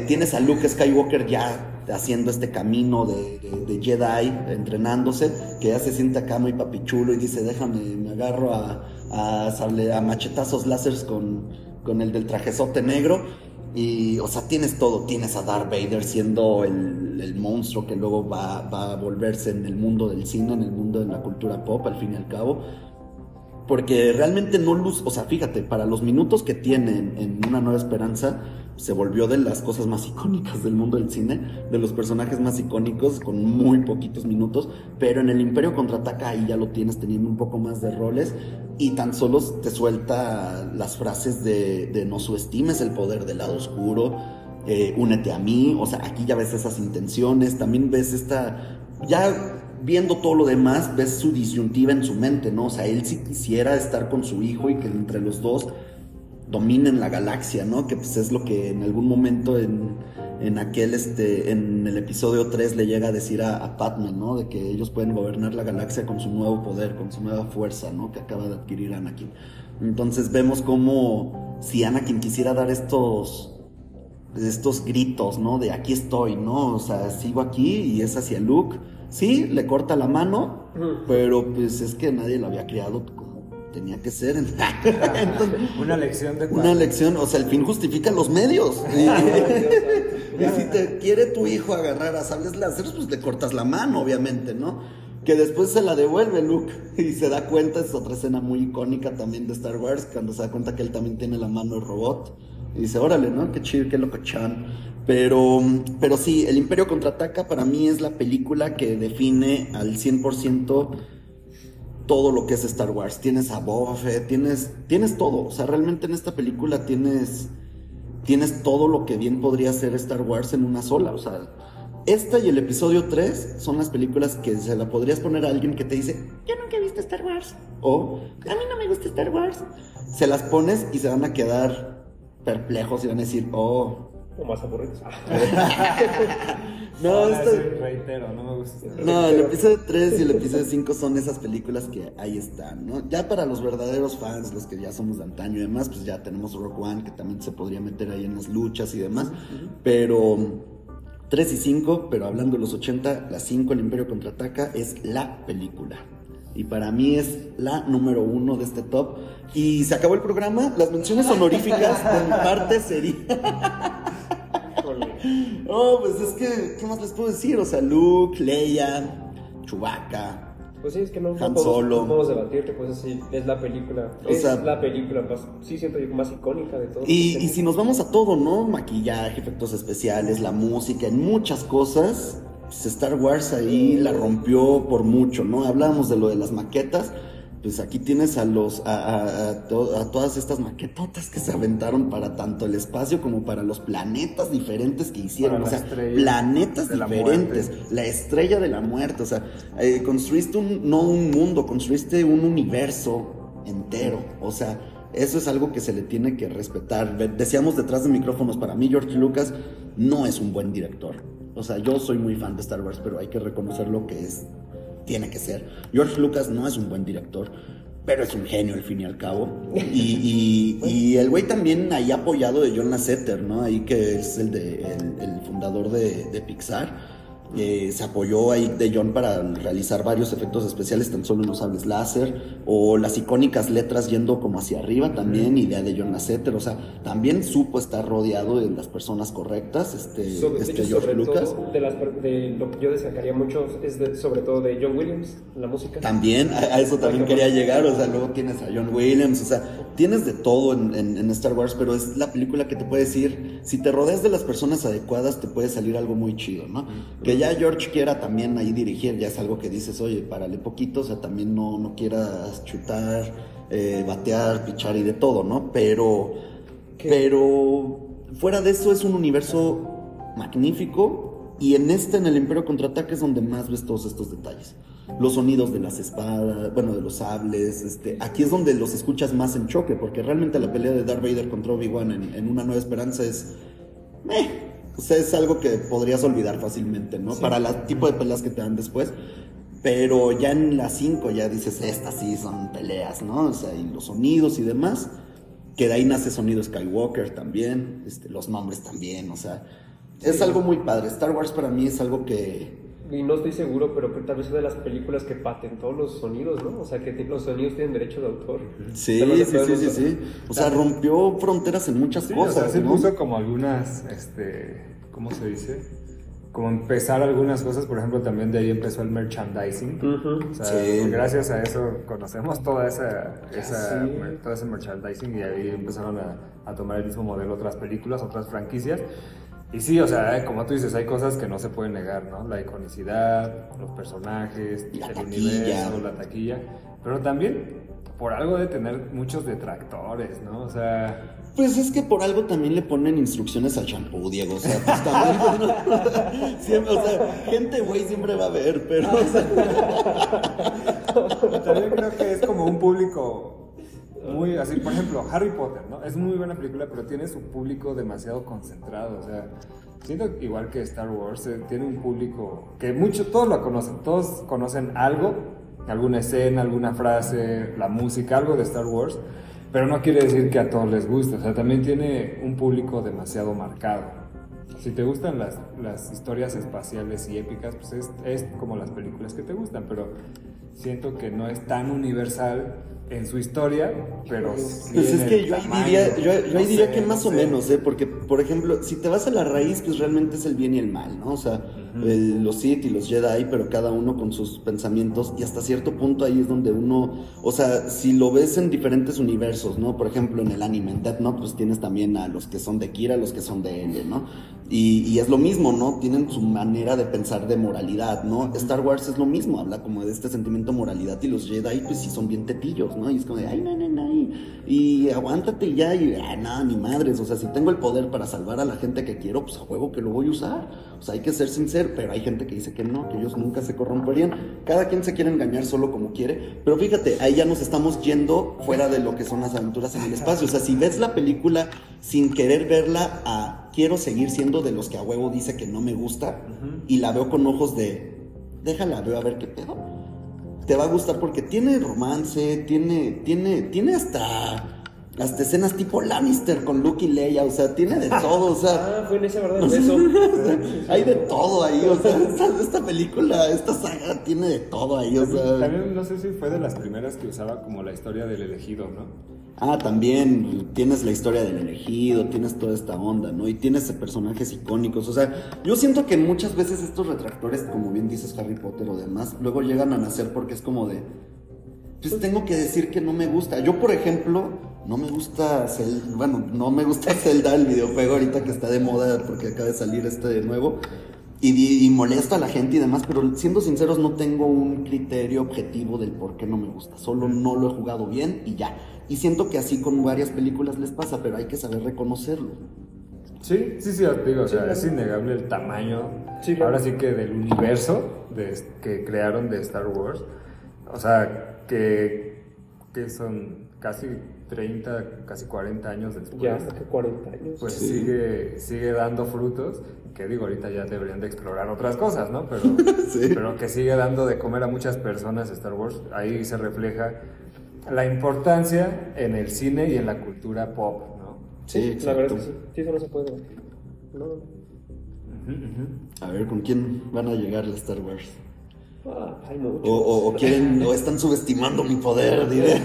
Tienes a Luke Skywalker ya haciendo este camino de, Jedi, entrenándose, que ya se siente acá muy papichulo y dice, déjame, me agarro a, a, machetazos láseres con, con el del trajezote negro. Y, o sea, tienes todo. Tienes a Darth Vader siendo el, el, monstruo que luego va, va, a volverse en el mundo del cine, en el mundo de la cultura pop, al fin y al cabo. Porque realmente no luz, o sea, fíjate, para los minutos que tienen en Una Nueva Esperanza, se volvió de las cosas más *laughs* icónicas del mundo del cine, de los personajes más icónicos con muy poquitos minutos, pero en el Imperio contraataca ahí ya lo tienes teniendo un poco más de roles y tan solo te suelta las frases de, no subestimes el poder del lado oscuro, eh, únete a mí, o sea, aquí ya ves esas intenciones, también ves esta, ya viendo todo lo demás, ves su disyuntiva en su mente, ¿no? O sea, él sí quisiera estar con su hijo y que entre los dos dominen la galaxia, ¿no? Que pues es lo que en algún momento en, en aquel, este, en el episodio 3 le llega a decir a, a ¿no? De que ellos pueden gobernar la galaxia con su nuevo poder, con su nueva fuerza, ¿no? Que acaba de adquirir Anakin. Entonces vemos como si Anakin quisiera dar estos estos gritos, ¿no? De aquí estoy, ¿no? O sea, sigo aquí y es hacia Luke. Sí, le corta la mano, pero pues es que nadie lo había criado tenía que ser. *laughs* una lección de Una lección, o sea, el fin justifica los medios. *laughs* y si te quiere tu hijo agarrar a sables láser, pues le cortas la mano, obviamente, ¿no? Que después se la devuelve Luke *laughs* y se da cuenta, es otra escena muy icónica también de Star Wars, cuando se da cuenta que él también tiene la mano de robot. Y dice, órale, ¿no? Qué chido, qué loco chan. Pero, pero sí, El Imperio Contraataca para mí es la película que define al 100% todo lo que es Star Wars. Tienes a Boba tienes, tienes todo. O sea, realmente en esta película tienes, tienes todo lo que bien podría ser Star Wars en una sola. O sea, esta y el episodio 3 son las películas que se la podrías poner a alguien que te dice, yo nunca he visto Star Wars. O, a mí no me gusta Star Wars. Se las pones y se van a quedar perplejos y van a decir, oh, o más aburridos. *laughs* no, esto... reitero, no me gusta. No, el episodio 3 y el episodio 5 son esas películas que ahí están, ¿no? Ya para los verdaderos fans, los que ya somos de antaño y demás, pues ya tenemos Rock One, que también se podría meter ahí en las luchas y demás. Pero 3 y 5, pero hablando de los 80, la 5, El Imperio Contraataca, es la película. Y para mí es la número uno de este top. Y se acabó el programa. Las menciones honoríficas en parte sería. *laughs* *gasps* Oh, pues es que, ¿qué más les puedo decir? O sea, Luke, Leia, Chewbacca. Pues sí, es que no, Han no, Solo. no podemos debatirte, pues así, es la película, es la película más, sí siento yo, más icónica de todo. Y, y si nos vamos a todo, ¿no? Maquillaje, efectos especiales, la música, en muchas cosas, pues Star Wars ahí la rompió por mucho, ¿no? Hablábamos de lo de las maquetas, pues aquí tienes a los a, a, todas estas maquetotas que se aventaron para tanto el espacio como para los planetas diferentes que hicieron, o sea, planetas diferentes, la, estrella de la muerte, o sea, eh, construiste un, no un mundo, construiste un universo entero, o sea, eso es algo que se le tiene que respetar. Decíamos detrás de micrófonos, para mí George Lucas no es un buen director. O sea, yo soy muy fan de Star Wars, pero hay que reconocer lo que es tiene que ser. George Lucas no es un buen director, pero es un genio al fin y al cabo. Y, *laughs* el güey también ahí apoyado de John Lasseter, ¿no? Ahí que es el, de, el, fundador de, Pixar. Eh, se apoyó ahí de John para realizar varios efectos especiales, tan solo en los sables láser, o las icónicas letras yendo como hacia arriba también, idea de John Lasseter, o sea, también supo estar rodeado de las personas correctas, este, Sobre, este hecho, George sobre Lucas. todo, de, las, per- de lo que yo destacaría mucho es de- sobre todo de John Williams, la música. También, a, a eso también quería llegar, o sea, luego tienes a John Williams, o sea, tienes de todo en, en- en Star Wars, pero es la película que te puede decir, si te rodeas de las personas adecuadas, te puede salir algo muy chido, ¿no? Que ya George quiera también ahí dirigir, ya es algo que dices, oye, párale poquito, o sea, también no, no quieras chutar, eh, batear, pichar y de todo, ¿no? Pero, pero fuera de eso es un universo magnífico y en este, en el Imperio Contraataque, es donde más ves todos estos detalles. Los sonidos de las espadas, bueno, de los sables, este, aquí es donde los escuchas más en choque, porque realmente la pelea de Darth Vader contra Obi-Wan en, en Una Nueva Esperanza es... meh. O sea, es algo que podrías olvidar fácilmente, ¿no? Para el tipo de peleas que te dan después. Pero ya en las 5 ya dices, estas sí son peleas, ¿no? O sea, y los sonidos y demás. Que de ahí nace sonido Skywalker también, este, los nombres también, o sea, es algo muy padre. Star Wars para mí es algo que, Y no estoy seguro, pero tal vez es de las películas que patentó los sonidos, ¿no? O sea, que los sonidos tienen derecho de autor. Sí, sí, sí, sí, sí. O sea, rompió fronteras en muchas Sí, cosas, o sea, ¿no? puso como algunas, este, ¿cómo se dice? Como empezar algunas cosas, por ejemplo, también de ahí empezó el merchandising. Ujú. O sea, Sí. gracias a eso conocemos toda esa, esa Sí. todo ese merchandising y ahí empezaron a, a tomar el mismo modelo otras películas, otras franquicias. Y sí, o sea, eh, como tú dices, hay cosas que no se pueden negar, ¿no? La iconicidad, los personajes, La el taquilla. universo, la taquilla. Pero también por algo de tener muchos detractores, ¿no? O sea, Pues es que por algo también le ponen instrucciones al champú, Diego. O sea, pues también, *laughs* siempre, o sea, gente güey siempre va a haber, pero. o sea, También creo que es como un público muy así, por ejemplo, Harry Potter, ¿no? Es muy buena película, pero tiene su público demasiado concentrado, o sea, siento igual que Star Wars, eh, tiene un público que muchos, todos lo conocen, todos conocen algo, alguna escena, alguna frase, la música, algo de Star Wars, pero no quiere decir que a todos les guste, o sea, también tiene un público demasiado marcado. Si te gustan las, las historias espaciales y épicas, pues es, es como las películas que te gustan, pero siento que no es tan universal en su historia, pero Pues es que yo ahí tamaño. diría, yo, yo No ahí diría sé, que no más o sé. menos, ¿eh? Porque, por ejemplo, si te vas a la raíz, pues realmente es el bien y el mal, ¿no? O sea, el- los Sith y los Jedi, pero cada uno con sus pensamientos, y hasta cierto punto ahí es donde uno, o sea, si lo ves en diferentes universos, ¿no? Por ejemplo, en el anime, en Death Note, pues tienes también a los que son de Kira, los que son de L, ¿no? Y, y es lo mismo, ¿no? Tienen su manera de pensar de moralidad, ¿no? Star Wars es lo mismo, habla como de este sentimiento de moralidad, y los Jedi, pues sí son bien tetillos, ¿no? Y es como de, ay, no, no, no, y, y aguántate y ya, y, ah, no, ni madres, o sea, si tengo el poder para salvar a la gente que quiero, pues a juego que lo voy a usar. O sea, hay que ser sincero, pero hay gente que dice que no, que ellos nunca se corromperían. Cada quien se quiere engañar solo como quiere, pero fíjate, ahí ya nos estamos yendo fuera de lo que son las aventuras en el espacio. O sea, si ves la película sin querer verla a quiero seguir siendo de los que a huevo dice que no me gusta y la veo con ojos de déjala, veo a ver qué pedo te va a gustar porque tiene romance, tiene, tiene, tiene hasta, hasta escenas tipo Lannister con Luke y Leia, o sea, tiene de *laughs* todo, o sea, Ah, fue en esa, ¿verdad? El beso. *laughs* hay de todo ahí, o sea, esta, esta película, esta saga tiene de todo ahí, o sea. También no sé si fue de las primeras que usaba como la historia del elegido, ¿no? Ah, también tienes la historia del elegido, tienes toda esta onda, ¿no? Y tienes personajes icónicos. O sea, yo siento que muchas veces estos retractores, como bien dices Harry Potter o demás, luego llegan a nacer porque es como de. Pues tengo que decir que no me gusta. Yo, por ejemplo, no me gusta Zelda. Bueno, no me gusta *laughs* Zelda, el videojuego ahorita que está de moda porque acaba de salir este de nuevo. Y, di- y molesta a la gente y demás, pero siendo sinceros, no tengo un criterio objetivo del por qué no me gusta. Solo no lo he jugado bien y ya. Y siento que así con varias películas les pasa, pero hay que saber reconocerlo. Sí, sí, sí, te digo, o sea, claro. es innegable el tamaño, Sí, claro. ahora sí que del universo de, que crearon de Star Wars, o sea, que, que son casi 30, casi 40 años después, Ya, hasta que 40 años. pues Sí. sigue, sigue dando frutos, que digo, ahorita ya deberían de explorar otras cosas, ¿no? Pero, *laughs* Sí. pero que sigue dando de comer a muchas personas Star Wars, ahí se refleja la importancia en el cine y en la cultura pop, ¿no? Sí, la verdad exacto. es que sí. Sí, eso no se puede. No. A ver, ¿con quién van a llegar las Star Wars? Ah, hay muchos. O, o- o quieren, o están subestimando mi poder, diré. *laughs*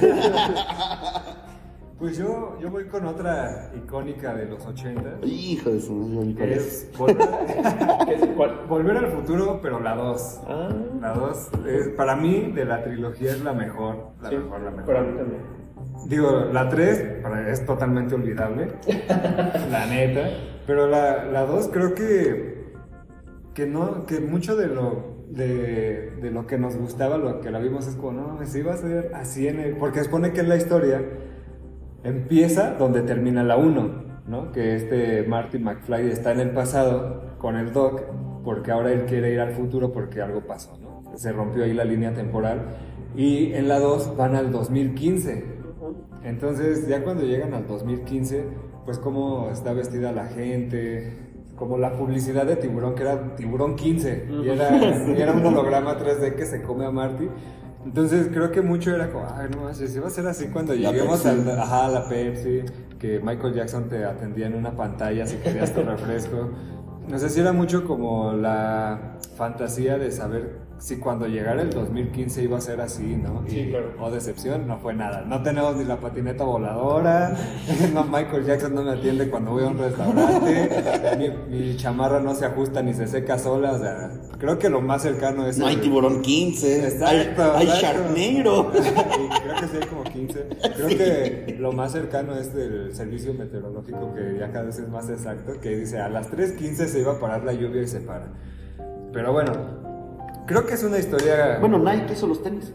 Pues yo, yo voy con otra icónica de los 80. Hijo de su madre, corazón. es volver, ¿Qué *laughs* es? ¿Cuál? Volver al futuro, pero la 2. Ah, La 2, para mí, de la trilogía es la mejor. La sí, mejor, la mejor. Para mí también. Digo, la 3 para- es totalmente olvidable, *laughs* la neta. Pero la, la 2 creo que, que no, que mucho de lo, de, de lo que nos gustaba, lo que la vimos es como, no si iba a ser así en el... Porque supone que la historia empieza donde termina la 1, ¿no? Que este Marty McFly está en el pasado con el Doc porque ahora él quiere ir al futuro porque algo pasó, ¿no? Se rompió ahí la línea temporal. Y en la 2 van al 2015. Entonces, ya cuando llegan al 2015, pues cómo está vestida la gente, como la publicidad de Tiburón, que era Tiburón 15, y era, *laughs* y era un holograma 3D que se come a Marty. Entonces, creo que mucho era como, ay, no manches, si va a ser así cuando La lleguemos al. Ajá, la Pepsi, que Michael Jackson te atendía en una pantalla si querías tu *laughs* refresco. No sé si era mucho como la fantasía de saber si cuando llegara el 2015 iba a ser así, ¿no? Sí, claro. Oh, decepción, no fue nada. No tenemos ni la patineta voladora. *laughs* No, Michael Jackson no me atiende cuando voy a un restaurante. *laughs* Mi, mi chamarra no se ajusta ni se seca sola. O sea, creo que lo más cercano es. No hay el- tiburón 15. Exacto, hay, hay exacto. Sharknado. *laughs* creo que sí hay como 15. Creo que lo más cercano es del servicio meteorológico, que ya cada vez es más exacto, que dice a las 3.15 se iba a parar la lluvia y se para. Pero bueno, creo que es una historia... Bueno, Nike hizo los tenis.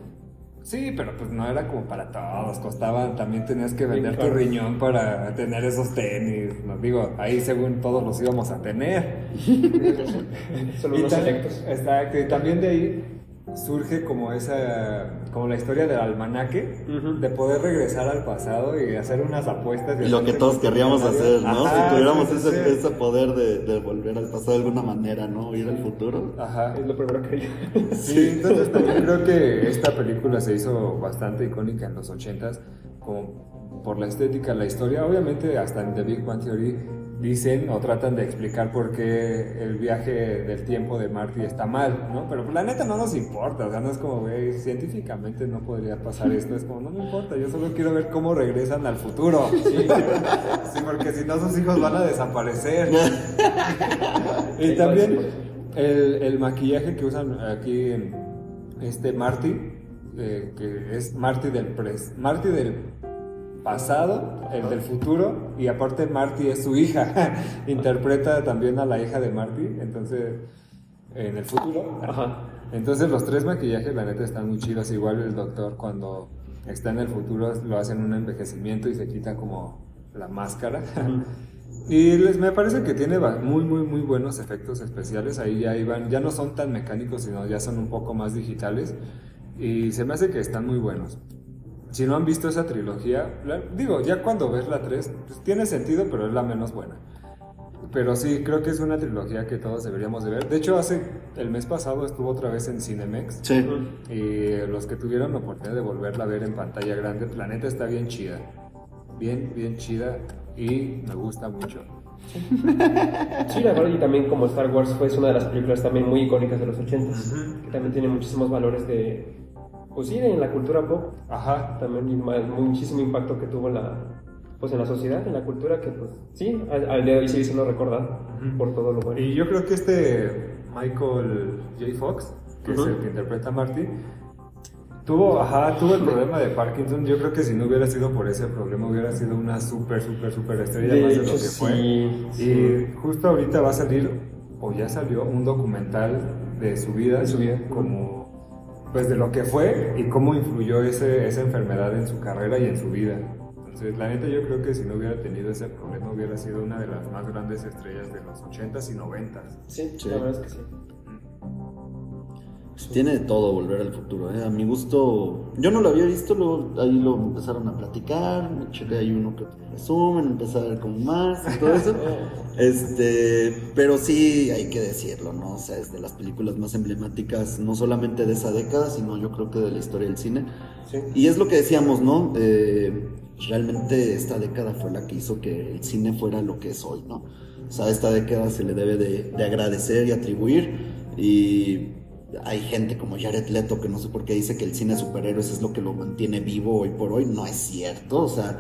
Sí, pero pues no era como para todos, costaban, también tenías que vender tu riñón para tener esos tenis, no digo, ahí según todos los íbamos a tener. *laughs* Son Y unos selectos. Exacto, y también de ahí surge como esa, como la historia del almanaque, Ujú. de poder regresar al pasado y hacer unas apuestas. Y lo que todos querríamos hacer, ¿no? Ajá, si tuviéramos sí, sí, ese, sí. ese poder de, de volver al pasado de alguna manera, ¿no? O ir al futuro. Ajá. Es lo primero que haría. *laughs* Sí, entonces también creo que esta película se hizo bastante icónica en los 80s, como por la estética, la historia. Obviamente, hasta en The Big Bang Theory dicen o tratan de explicar por qué el viaje del tiempo de Marty está mal, ¿no? Pero pues, la neta no nos importa, o sea, no es como, güey, científicamente no podría pasar esto, es como, no me importa, yo solo quiero ver cómo regresan al futuro. Sí, sí porque si no sus hijos van a desaparecer. *laughs* y también el, el maquillaje que usan aquí en este Marty, eh, que es Marty del pres, Marty del pasado, el del futuro, y aparte Marty es su hija. *laughs* Interpreta también a la hija de Marty, entonces en el futuro. Ajá. Entonces los tres maquillajes la neta están muy chidos, igual el doctor cuando está en el futuro lo hacen un envejecimiento y se quita como la máscara. Y les, me parece que tiene muy, muy, muy buenos efectos especiales. Ahí ya iban, ya no son tan mecánicos, sino ya son un poco más digitales. Y se me hace que están muy buenos. Si no han visto esa trilogía, la- digo, ya cuando ves la 3, pues tiene sentido, pero es la menos buena. Pero sí, creo que es una trilogía que todos deberíamos de ver. De hecho, hace el mes pasado estuvo otra vez en Cinemex. Sí. Y los que tuvieron la oportunidad de volverla a ver en pantalla grande, Planeta está bien chida. Bien, bien chida y me gusta mucho. *laughs* Sí, la verdad, y también como Star Wars fue una de las películas también muy icónicas de los 80 que también tiene muchísimos valores de, pues sí, de la cultura pop, Ajá. también muchísimo impacto que tuvo en la, pues en la sociedad, en la cultura, que pues sí, al, al día de hoy sigue siendo recordada por todo lo bueno. Y yo creo que este Michael J. Fox, que es el que interpreta a Marty, tuvo, ajá, tuvo el problema de Parkinson. Yo creo que si no hubiera sido por ese problema, hubiera sido una súper, súper, súper estrella De más de lo que sí, fue. sí. Y justo ahorita va a salir, o ya salió, un documental de su vida, De su vida. como, pues de lo que fue y cómo influyó ese, esa enfermedad en su carrera y en su vida. Entonces, la neta, yo creo que si no hubiera tenido ese problema, hubiera sido una de las más grandes estrellas de los 80s y 90s. Sí, Sí. la verdad es que sí. Tiene de todo volver al futuro, ¿eh? A mi gusto, yo no lo había visto, luego ahí lo empezaron a platicar, me chequé ahí uno que resumen, empecé a ver como más y todo eso. *laughs* Este, pero sí hay que decirlo, ¿no? O sea, es de las películas más emblemáticas, no solamente de esa década, sino yo creo que de la historia del cine. Sí. Y es lo que decíamos, ¿no? Eh, realmente esta década fue la que hizo que el cine fuera lo que es hoy, ¿no? O sea, esta década se le debe de, de agradecer y atribuir. Y hay gente como Jared Leto que no sé por qué dice que el cine de superhéroes es lo que lo mantiene vivo hoy por hoy. No es cierto, o sea,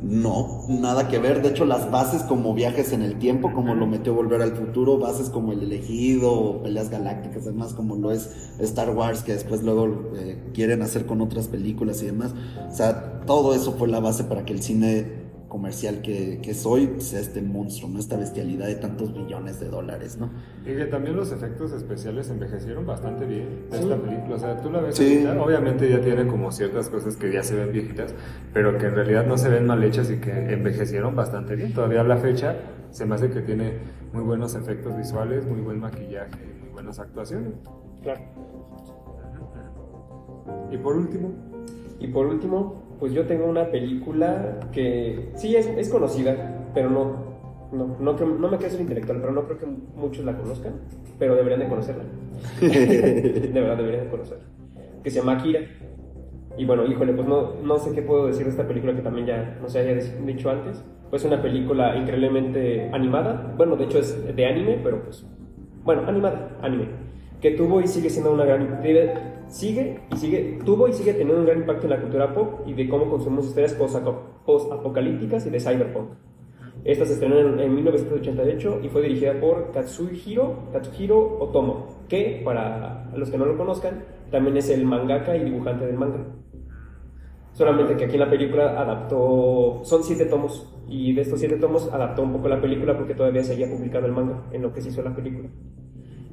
no, nada que ver. De hecho, las bases como viajes en el tiempo, como lo metió Volver al Futuro, bases como El Elegido, o Peleas Galácticas, además como lo es Star Wars, que después luego eh, quieren hacer con otras películas y demás. O sea, todo eso fue la base para que el cine comercial que, que soy sea este monstruo, ¿no? Esta bestialidad de tantos billones de dólares, ¿no? Y que también los efectos especiales envejecieron bastante bien de Sí. esta película. O sea, tú la ves Sí. ahorita, obviamente ya tiene como ciertas cosas que ya se ven viejitas, pero que en realidad no se ven mal hechas y que envejecieron bastante bien. Todavía a la fecha se me hace que tiene muy buenos efectos visuales, muy buen maquillaje, muy buenas actuaciones. Claro. Y por último, Y por último, pues yo tengo una película que sí es, es conocida, pero no, no, no, creo- no me quiero ser intelectual, pero no creo que muchos la conozcan, pero deberían de conocerla. *laughs* de verdad deberían de conocerla. Que se llama Akira. Y bueno, híjole, pues no, no sé qué puedo decir de esta película que también ya no se haya dicho antes. Pues una película increíblemente animada. Bueno, de hecho es de anime, pero pues... Bueno, animada, anime. Que tuvo y sigue siendo una gran... debe- Sigue y sigue... Tuvo y sigue teniendo un gran impacto en la cultura pop y de cómo consumimos historias post-apocalípticas y de cyberpunk. Esta se estrenó en, en 1988 y fue dirigida por Katsuhiro, Katsuhiro Otomo, que para los que no lo conozcan, también es el mangaka y dibujante del manga. Solamente que aquí en la película adaptó, son siete tomos, y de estos siete tomos adaptó un poco la película porque todavía seguía publicado el manga en lo que se hizo la película.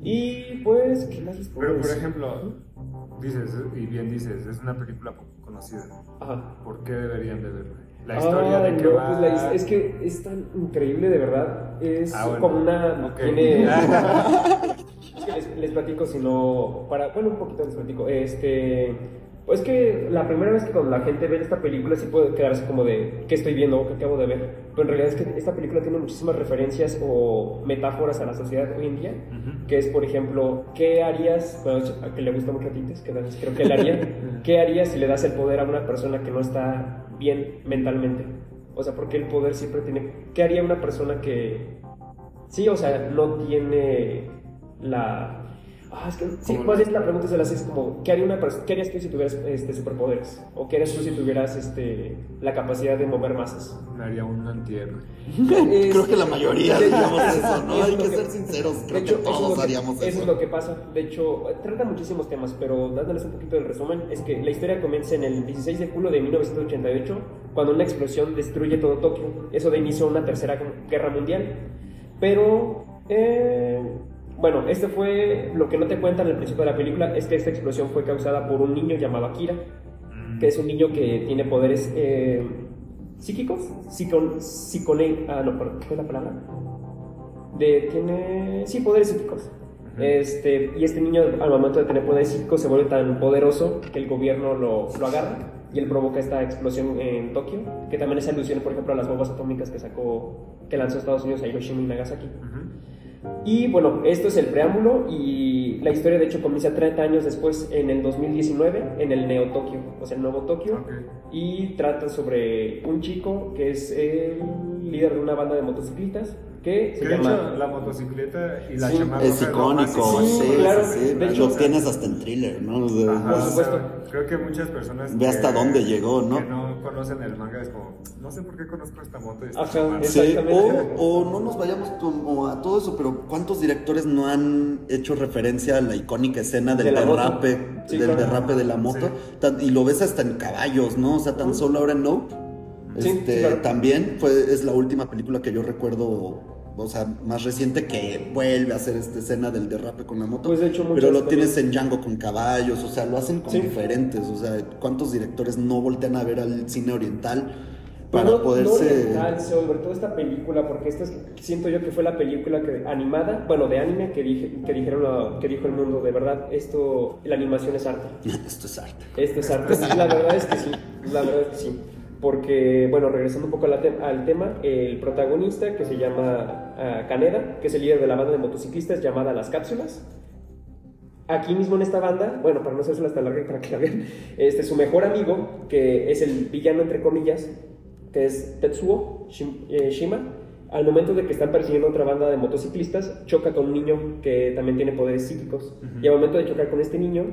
Y pues, ¿qué más les puedo pero por decir? ejemplo, dices, y bien dices, es una película poco conocida. Ajá. ¿Por qué deberían de verla? La historia Ay, de que no, va... pues la es que es tan increíble de verdad. Es Ah, bueno. como una. Ok. Tiene. *laughs* es que les, les platico, sino. Para, bueno, un poquito les platico. Este. Pues que la primera vez que cuando la gente ve esta película sí puede quedarse como de ¿qué estoy viendo o qué acabo de ver? Pero en realidad es que esta película tiene muchísimas referencias o metáforas a la sociedad hoy en día, que es por ejemplo, ¿qué harías? Bueno, a que le gusta mucho a Tites, que creo que él haría. *laughs* ¿Qué harías si le das el poder a una persona que no está bien mentalmente? O sea, porque el poder siempre tiene... ¿Qué haría una persona que... Sí, o sea, no tiene la... Ah, es que, sí, más la- bien la pregunta se la haces como, ¿qué, haría una ¿qué harías tú si tuvieras este, superpoderes? ¿O qué harías tú si tuvieras este, la capacidad de mover masas? Me haría un antihéroe. *laughs* Creo que la mayoría De *laughs* hecho, haríamos eso, ¿no? es Hay que ser sinceros, de creo hecho, que eso es todos que- haríamos Eso es eso. lo que pasa. De hecho, trata muchísimos temas, pero dándoles un poquito del resumen, es que la historia comienza en el 16 de julio de 1988, cuando una explosión destruye todo Tokio. Eso da inicio a una tercera guerra mundial. Pero, eh, bueno, este fue lo que no te cuentan al principio de la película, es que esta explosión fue causada por un niño llamado Akira, que es un niño que tiene poderes eh, psíquicos, psicon, psicone, ah, no, perdón, ¿qué fue la palabra? De, tiene, sí, poderes psíquicos. Este, y este niño al momento de tener poderes psíquicos se vuelve tan poderoso que el gobierno lo, lo agarra y él provoca esta explosión en Tokio, que también es alusión, por ejemplo, a las bombas atómicas que sacó, que lanzó Estados Unidos a Hiroshima y Nagasaki. Y bueno, esto es el preámbulo y la historia de hecho comienza 30 años después, en el 2019, en el Neo Tokio, o sea, el nuevo Tokio. Ok. Y trata sobre un chico que es el líder de una banda de motociclistas que se llama... hecho, la motocicleta y la Sí, chamarra Es lo icónico, Sí, sí, claro, sí. de Lo hecho- tienes hasta en thriller, ¿no? O sea, Ajá, Por o sea, supuesto. creo que muchas personas. Ve hasta que- dónde llegó, ¿no? Conocen el manga, es como, no sé por qué conozco esta moto y esta Ajá, Sí, o, *laughs* o no nos vayamos como a todo eso, pero ¿cuántos directores no han hecho referencia a la icónica escena del De derrape, Sí, del claro. derrape de la moto? Sí. Y lo ves hasta en caballos, ¿no? O sea, tan solo ahora en Nope. Sí, Este, sí, claro. También fue, es la última película que yo recuerdo, o sea, más reciente que vuelve a hacer esta escena del derrape con la moto. Pues, de hecho, pero lo tienes en Django con caballos, o sea, lo hacen con Sí. diferentes. O sea, ¿cuántos directores no voltean a ver al cine oriental Pues para no, poderse... no oriental, sobre todo esta película, porque esta es- siento yo que fue la película que, animada, bueno, de anime que, dije, que, dijeron, la- que dijo el mundo, de verdad, esto, la animación es arte. *laughs* Esto es arte. Esto es arte, sí, la verdad es que sí, la verdad es que sí. Porque, bueno, regresando un poco la te- al tema, el protagonista, que se llama ah, Kaneda, que es el líder de la banda de motociclistas llamada Las Cápsulas, aquí mismo en esta banda, bueno, para no hacerse hasta larga para que la vean, este, su mejor amigo, que es el villano entre comillas, que es Tetsuo eh, Shima, al momento de que están persiguiendo otra banda de motociclistas, choca con un niño que también tiene poderes psíquicos. Y al momento de chocar con este niño,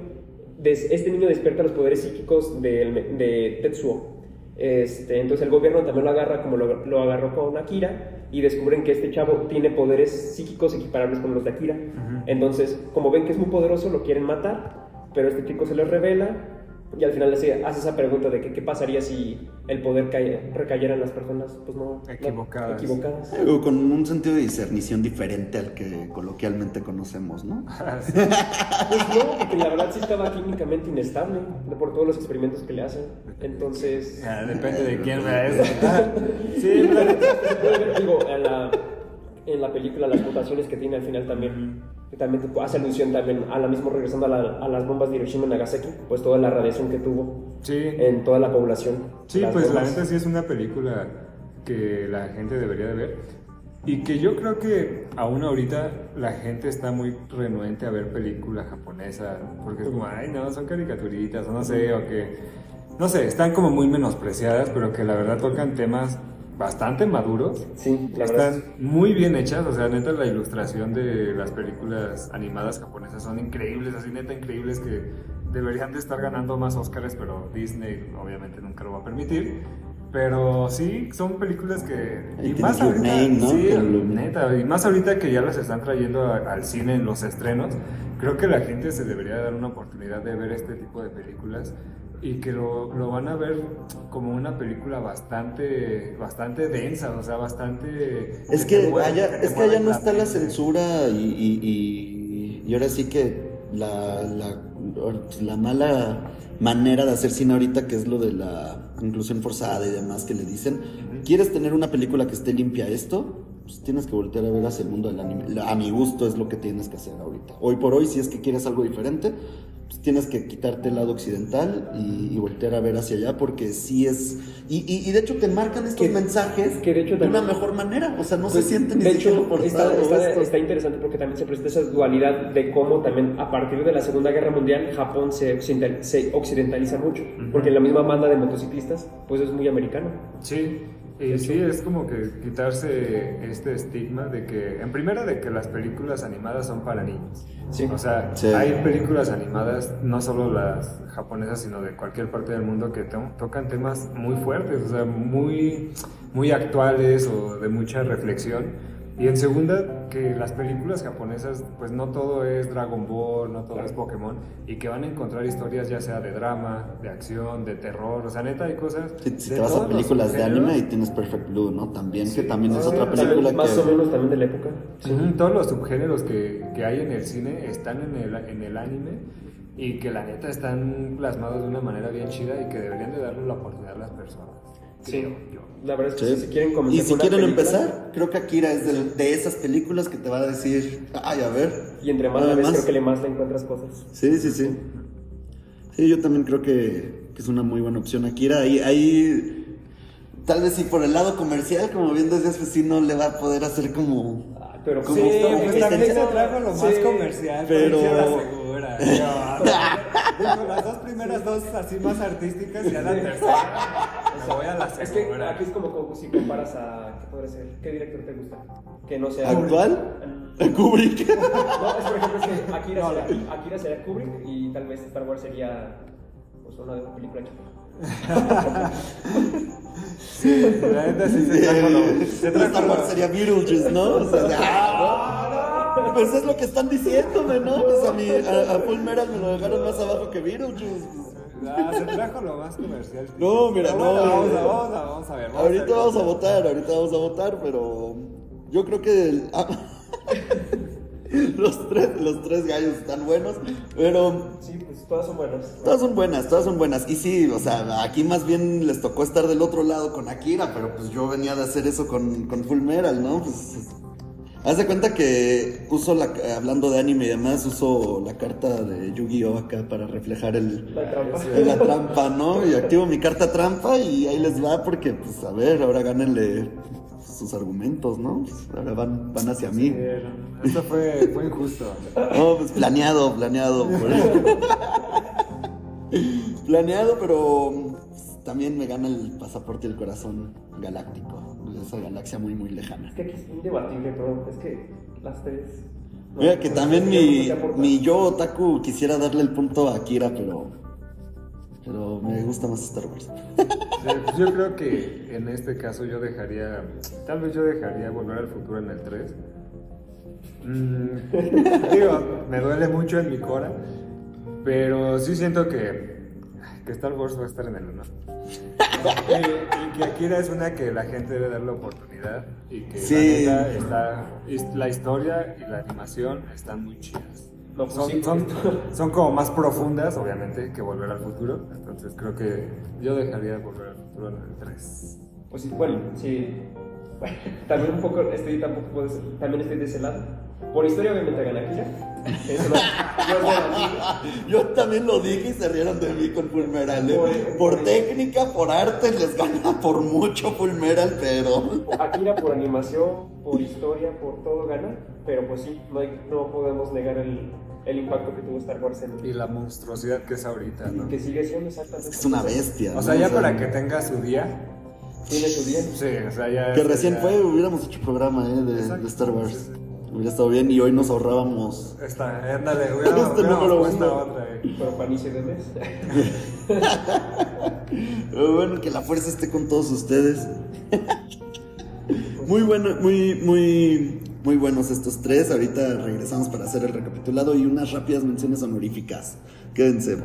des- este niño despierta los poderes psíquicos de, Tetsuo. Este, entonces el gobierno también lo agarra como lo, lo agarró con Akira y descubren que este chavo tiene poderes psíquicos equiparables con los de Akira. Entonces, como ven que es muy poderoso, lo quieren matar, pero este chico se les revela y al final hace, hace esa pregunta de que qué pasaría si el poder cae- recayera en las personas pues no, no- Equivocadas. equivocadas. O con un sentido de discernición diferente al que coloquialmente conocemos, ¿no? *laughs* Pues no, porque la verdad sí estaba clínicamente inestable por todos los experimentos que le hacen. Entonces, Ah, depende de quién vea eso. *laughs* sí, pero... digo, en la, en la película las mutaciones que tiene al final también, que también hace alusión también a la misma regresando a, la- a las bombas de Hiroshima y Nagasaki, pues toda la radiación que tuvo Sí. en toda la población. Sí, pues la bombas. neta sí es una película que la gente debería de ver y que yo creo que aún ahorita la gente está muy renuente a ver películas japonesas porque es como, ay no, son caricaturitas o no sé, o que, no sé, están como muy menospreciadas, pero que la verdad tocan temas bastante maduros. Sí, la verdad. Están muy bien hechas, o sea, neta la ilustración de las películas animadas japonesas son increíbles, así neta increíbles que deberían de estar ganando más Oscars, pero Disney obviamente nunca lo va a permitir. Pero sí, son películas que... Y tienes Your Name, ¿no? sí, neta, y más ahorita que ya las están trayendo a- al cine en los estrenos, creo que la gente se debería dar una oportunidad de ver este tipo de películas y que lo, lo van a ver como una película bastante bastante densa, o sea, bastante... Es que allá, es que allá no está la censura y, y, y- y ahora sí que la, la, la mala manera de hacer cine ahorita, que es lo de la inclusión forzada y demás que le dicen. ¿Quieres tener una película que esté limpia esto? Pues tienes que voltear a ver hacia el mundo del anime. A mi gusto es lo que tienes que hacer ahorita. Hoy por hoy, si es que quieres algo diferente, pues tienes que quitarte el lado occidental y, y voltear a ver hacia allá porque sí es... Y, y- y de hecho te marcan estos Que- mensajes que de hecho de una mejor manera. O sea, no Pues, se sienten ni de hecho, está, está- esto. está interesante porque también se presenta esa dualidad de cómo también a partir de la Segunda Guerra Mundial Japón se, occidental- se occidentaliza mucho, porque la misma banda de motociclistas pues es muy americano. Sí, y sí, es como que quitarse este estigma de que, en primera, de que las películas animadas son para niños. Sí. O sea, Sí. hay películas animadas, no solo las japonesas, sino de cualquier parte del mundo que to- tocan temas muy fuertes, o sea, muy, muy actuales o de mucha reflexión. Y en segunda, que las películas japonesas, pues no todo es Dragon Ball, no todo es Pokémon, y que van a encontrar historias ya sea de drama, de acción, de terror, o sea, neta hay cosas... Si, si te vas a películas de anime y tienes Perfect Blue, ¿no? También, que también es Sí, otra película más que... o menos también de la época. Todos los subgéneros que, que hay en el cine están en el, en el anime y que la neta están plasmados de una manera bien chida y que deberían de darle la oportunidad a las personas. Sí, yo. la verdad es que Sí. si se quieren comenzar Y si quieren película, empezar, creo que Akira es de, de esas películas que te va a decir, ay, a ver. Y entre más la ves, más". creo que le más le encuentras cosas. Sí, sí, sí. Sí, yo también creo que, que es una muy buena opción Akira. Ahí, ahí, tal vez si por el lado comercial, como bien decías, pues sí no le va a poder hacer como... Ay, Pero Como Sí, pues que también se trajo lo sí. más comercial, pero- pero *laughs* Dijo, las dos primeras dos así más artísticas y ya la tercera. Me voy a la Es que aquí es como, como si comparas a. ¿Qué podría ser? ¿Qué director te gusta? Que no sea. ¿Actual? Mm, Kubrick. No, es por ejemplo, es que Akira, sería, Akira sería Kubrick y tal vez Star Wars sería. Pues una película chica. Sí, la neta sí se trajo lo. Se trajo Star Wars lo- sería Beetlejuice, ¿no? O sea, ah, ¿no? Pues es lo que están diciéndome, ¿no? Pues a, mí, a, a Full Metal me lo dejaron más abajo que Beetlejuice. Ah, se trajo lo más comercial. No, mira, no, Vamos a, vamos a, vamos a ver. Ahorita ver vamos a votar, ahorita vamos a votar, pero yo creo que el- ah, *laughs* los, tres, los tres gallos están buenos, pero Sí, pues todas son buenas. todas son buenas, todas son buenas. Y sí, o sea, aquí más bien les tocó estar del otro lado con Akira, pero pues yo venía de hacer eso con, con Full Metal, ¿no? Pues haz de cuenta que uso la, hablando de anime y demás, uso la carta de Yu-Gi-Oh acá para reflejar el, La trampa. la trampa, ¿no? Y activo mi carta trampa y ahí les va porque, pues, a ver, ahora gánenle sus argumentos, ¿no? Pues, ahora van, van hacia mí. Eh, Esto fue, fue injusto. No, pues planeado, planeado. por- planeado, pero también me gana el pasaporte del corazón galáctico. Esa galaxia muy, muy lejana. Es que aquí es indebatible, pero es que las tres. no, Mira que también mi, mi yo otaku quisiera darle el punto a Akira, pero. Pero me gusta más Star Wars. Pues yo creo que en este caso yo dejaría, tal vez yo dejaría volver al futuro en el 3. Mm, digo, me duele mucho en mi cora, pero sí siento que, que Star Wars va a estar en el 1. Y, y que Akira es una que la gente debe darle oportunidad y que Sí. la, neta está, la historia y la animación están muy chidas. No, pues Son, sí, son, *laughs* son como más profundas, obviamente, que Volver al Futuro. Entonces creo que yo dejaría Volver al Futuro en el 3. Pues sí, bueno, sí. *laughs* También un poco estoy tampoco puedo ser- también estoy de ese lado. Por historia obviamente no es *laughs* garantía. Yo también lo dije y se rieron de mí con Fullmeral. ¿eh? Por- Por por- técnica, por arte, les gana por mucho Fullmeral, pero. Akira por animación, por historia, por todo gana, pero pues sí, no, hay- no podemos negar el, el impacto que tuvo Star Wars en Y la monstruosidad que es ahorita, ¿no? que sigue siendo exactamente. Es una bestia. O ¿no? sea, ya para que tenga su día. Tiene su día. Sí, o sea, ya. Que recién ya- fue, hubiéramos hecho programa ¿eh? de, Star Wars. sí, sí. Hubiera estado bien y hoy nos ahorrábamos. Está, ándale, *laughs* hubiéramos, Este número uno. otra. eh. Pero para inicio de mes. Pero bueno, que la fuerza esté con todos ustedes. *laughs* muy bueno, muy, muy, muy buenos estos tres. Ahorita regresamos para hacer el recapitulado y unas rápidas menciones honoríficas. Quédense.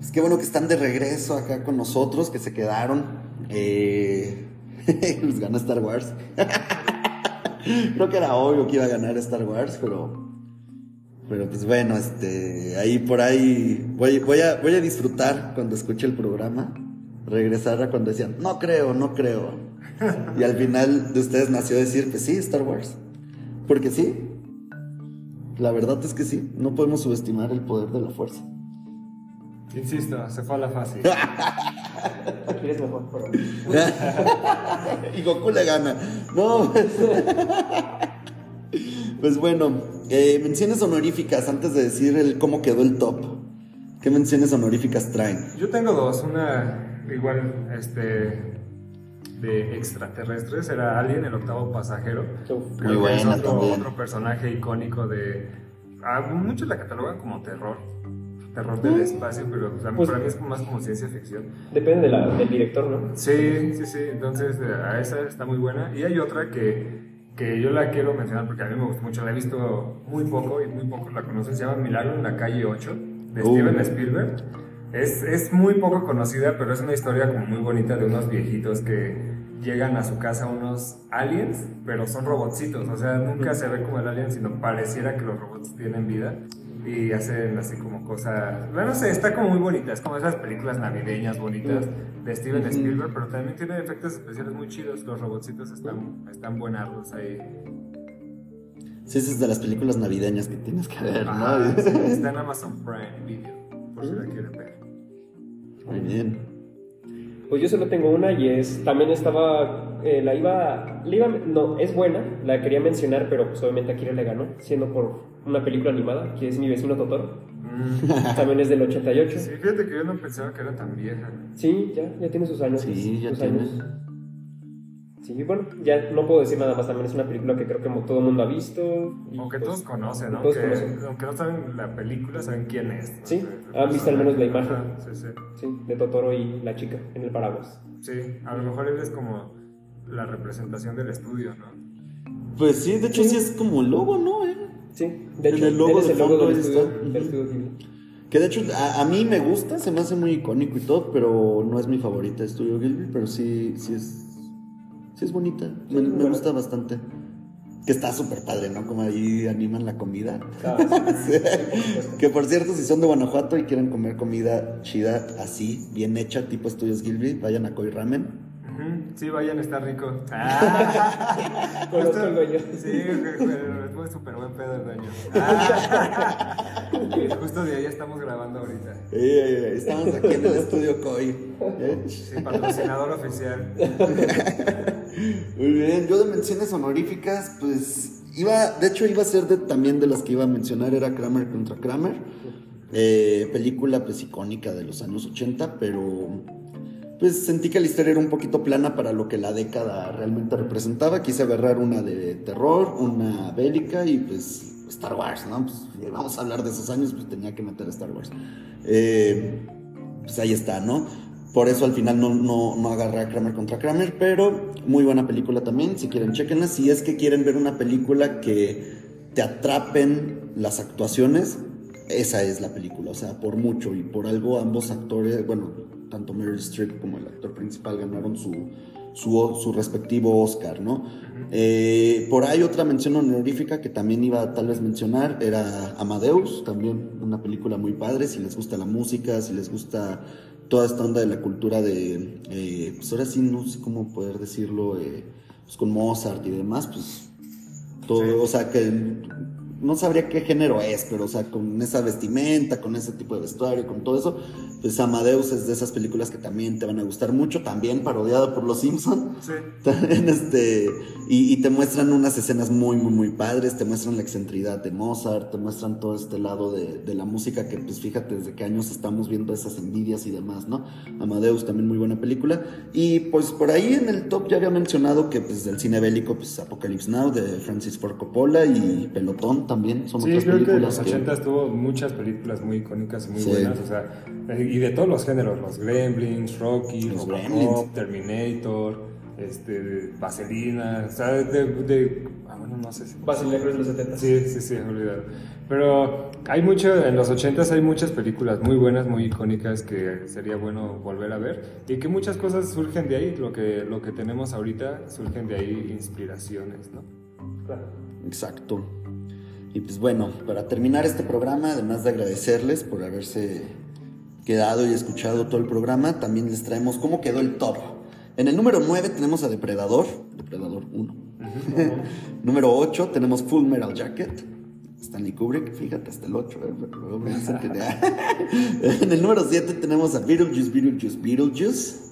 Es que bueno que están de regreso acá con nosotros, que se quedaron. Eh, *laughs* ganó Star Wars. *laughs* Creo que era obvio que iba a ganar Star Wars, pero. Pero pues bueno, este. Ahí por ahí. Voy, voy, a, voy a disfrutar cuando escuche el programa. Regresar a cuando decían, no creo, no creo. Y al final de ustedes nació decir, pues sí, Star Wars. Porque sí. La verdad es que sí. No podemos subestimar el poder de la fuerza. Insisto, se fue a la fácil. Mejor, pero. *laughs* y Goku le gana. No. Pues, *laughs* pues bueno, eh, menciones honoríficas antes de decir el cómo quedó el top. ¿Qué menciones honoríficas traen? Yo tengo dos, una igual, este, de extraterrestres, era Alien, el octavo pasajero. Muy es buena otro, también. otro personaje icónico de... A muchos la catalogan como terror, terror Mm. del espacio, pero o sea, Pues- para mí es más como ciencia ficción. Depende de la- del director, ¿no? Sí, sí, sí, entonces eh, a esa está muy buena. Y hay otra que, que yo la quiero mencionar porque a mí me gustó mucho, la he visto muy poco y muy pocos la conocen, se llama Milagro en la calle 8 de Uh. Steven Spielberg. Es, es muy poco conocida, pero es una historia como muy bonita de unos viejitos que llegan a su casa unos aliens, pero son robotcitos, o sea, nunca se ve como el alien, sino pareciera que los robots tienen vida y hacen así como cosas, bueno, no sé, está como muy bonita, es como esas películas navideñas bonitas de Steven. Spielberg, pero también tiene efectos especiales muy chidos, los robotcitos están, están buenardos ahí. Sí, es de las películas navideñas que tienes que ver, ¿no? Ajá, sí, *laughs* está en Amazon Prime Video, por si la quieren ver. Muy bien. Pues yo solo tengo una y es. También estaba. eh, la iba. La iba. No, es buena. La quería mencionar, pero pues obviamente Akira le ganó. Siendo por una película animada, que es Mi vecino Totoro. Mm, También es del 88. Sí, fíjate que yo no pensaba que era tan vieja. Sí, ya, ya tiene sus años. Sí, ya sus tiene. años. Sí, bueno, ya no puedo decir nada más. También es una película que creo que todo el mundo ha visto. y, O que pues, todos conocen, ¿no? todos Que- conocen. aunque no saben la película, saben quién es. ¿no? Sí, El han visto al menos la imagen. Ajá, Sí, sí. Sí, de Totoro y la chica en el paraguas. Sí, a lo mejor él es como la representación del estudio, ¿no? Pues sí, de hecho sí es como logo, ¿no? eh? Sí, de En hecho, el logo él es el logo del estudio, está. del estudio. Que de hecho a, a mí me gusta, se me hace muy icónico y todo, pero no es mi favorita de Studio Ghibli, pero sí, sí es, sí es bonita, Sí, me, gusta bastante. Que está súper padre, ¿no? Como ahí animan la comida. Ah, sí. Sí. *laughs* que por cierto, si son de Guanajuato y quieren comer comida chida, así, bien hecha, tipo Estudios Gilby, vayan a Koi Ramen. Sí, vayan, está rico. *laughs* Ah, *laughs* Conozco al dueño. Sí, pero fue súper buen pedo el dueño. Ah, justo de ahí estamos grabando ahorita. Eh, estamos aquí en el estudio. ¿eh? Sí, patrocinador oficial. Muy bien, yo de menciones honoríficas, pues, Iba, de hecho, iba a ser también de las que iba a mencionar, era Kramer contra Kramer. Eh, película pues icónica de los años 80, pero pues sentí que la historia era un poquito plana para lo que la década realmente representaba. Quise agarrar una de terror, una bélica y pues Star Wars, ¿no? Pues vamos a hablar de esos años, pues tenía que meter a Star Wars. Eh, pues ahí está, ¿no? Por eso al final no, no, no agarré a Kramer contra Kramer, pero muy buena película también. Si quieren, chequenla. Si es que quieren ver una película que te atrapen las actuaciones, esa es la película. O sea, por mucho y por algo ambos actores, bueno, tanto Meryl Streep como el actor principal ganaron su, su, respectivo Oscar, ¿no? Eh, por ahí otra mención honorífica que también iba a tal vez mencionar era Amadeus, también una película muy padre, si les gusta la música, si les gusta toda esta onda de la cultura de, eh, pues ahora sí, no sé cómo poder decirlo, eh, pues con Mozart y demás, pues todo, o sea, que no sabría qué género es, pero o sea, con esa vestimenta, con ese tipo de vestuario, con todo eso, pues Amadeus es de esas películas que también te van a gustar mucho, también parodiado por Los Simpson. Sí. *laughs* este, y, te muestran unas escenas muy, muy, muy padres, te muestran la excentridad de Mozart, te muestran todo este lado de, de la música que, pues fíjate, desde qué años estamos viendo esas envidias y demás, ¿no? Amadeus también muy buena película. Y pues por ahí en el top ya había mencionado que pues del cine bélico, pues Apocalypse Now de Francis Ford Coppola y Pelotón también son sí, otras creo películas. Que en los 80 tuvo muchas películas muy icónicas y muy buenas, o sea, y de todos los géneros, los Gremlins, Rocky, los Robocop, Terminator, este, Vaselina, o sea, de, de, ah, bueno, no sé si... Vaselina creo de los 70. Sí, sí, sí, olvidado. Pero hay mucho, en los 80 hay muchas películas muy buenas, muy icónicas que sería bueno volver a ver y que muchas cosas surgen de ahí, lo que, lo que tenemos ahorita surgen de ahí inspiraciones, ¿no? Claro. Exacto. Y pues bueno, para terminar este programa, además de agradecerles por haberse quedado y escuchado todo el programa, también les traemos cómo quedó el top. En el número 9 tenemos a Depredador, Depredador 1. *laughs* número 8 tenemos Full Metal Jacket, Stanley Kubrick, fíjate, hasta el 8. Eh, *laughs* en el número 7 tenemos a Beetlejuice, Beetlejuice, Beetlejuice.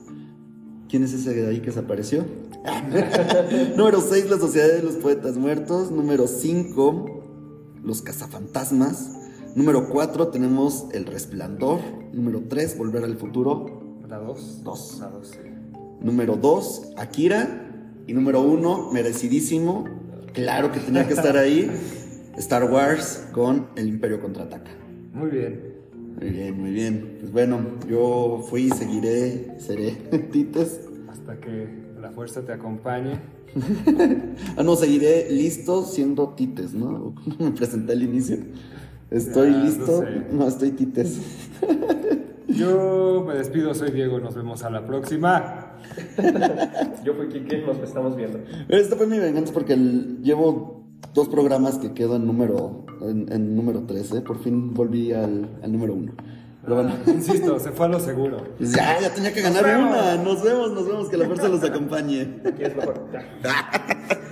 ¿Quién es ese de ahí que desapareció? *laughs* número 6, La Sociedad de los Poetas Muertos. Número 5, Los Cazafantasmas. Número 4 tenemos El Resplandor. Número 3, Volver al Futuro. La 2. 2. La 2, sí. Número 2, Akira. Y número 1, merecidísimo. Claro que tenía que estar *laughs* ahí. Star Wars con El Imperio Contraataca. Muy bien. Muy bien, muy bien. Pues bueno, yo fui, seguiré, seré *laughs* Tites. Hasta que la fuerza te acompañe. *laughs* ah, no, seguiré listo siendo Tites, ¿no? *laughs* Me presenté al inicio. Estoy listo. No, estoy tites. *laughs* Yo me despido, soy Diego, nos vemos a la próxima. Yo fui Kike, nos estamos viendo. Esta fue mi venganza porque llevo dos programas que quedo en número en, número 13. Por fin volví al, número 1. Pero bueno. Insisto, se fue a lo seguro. Ya, ya tenía que ganar una. Nos vemos, nos vemos. Que la fuerza los acompañe. Aquí es mejor. *laughs*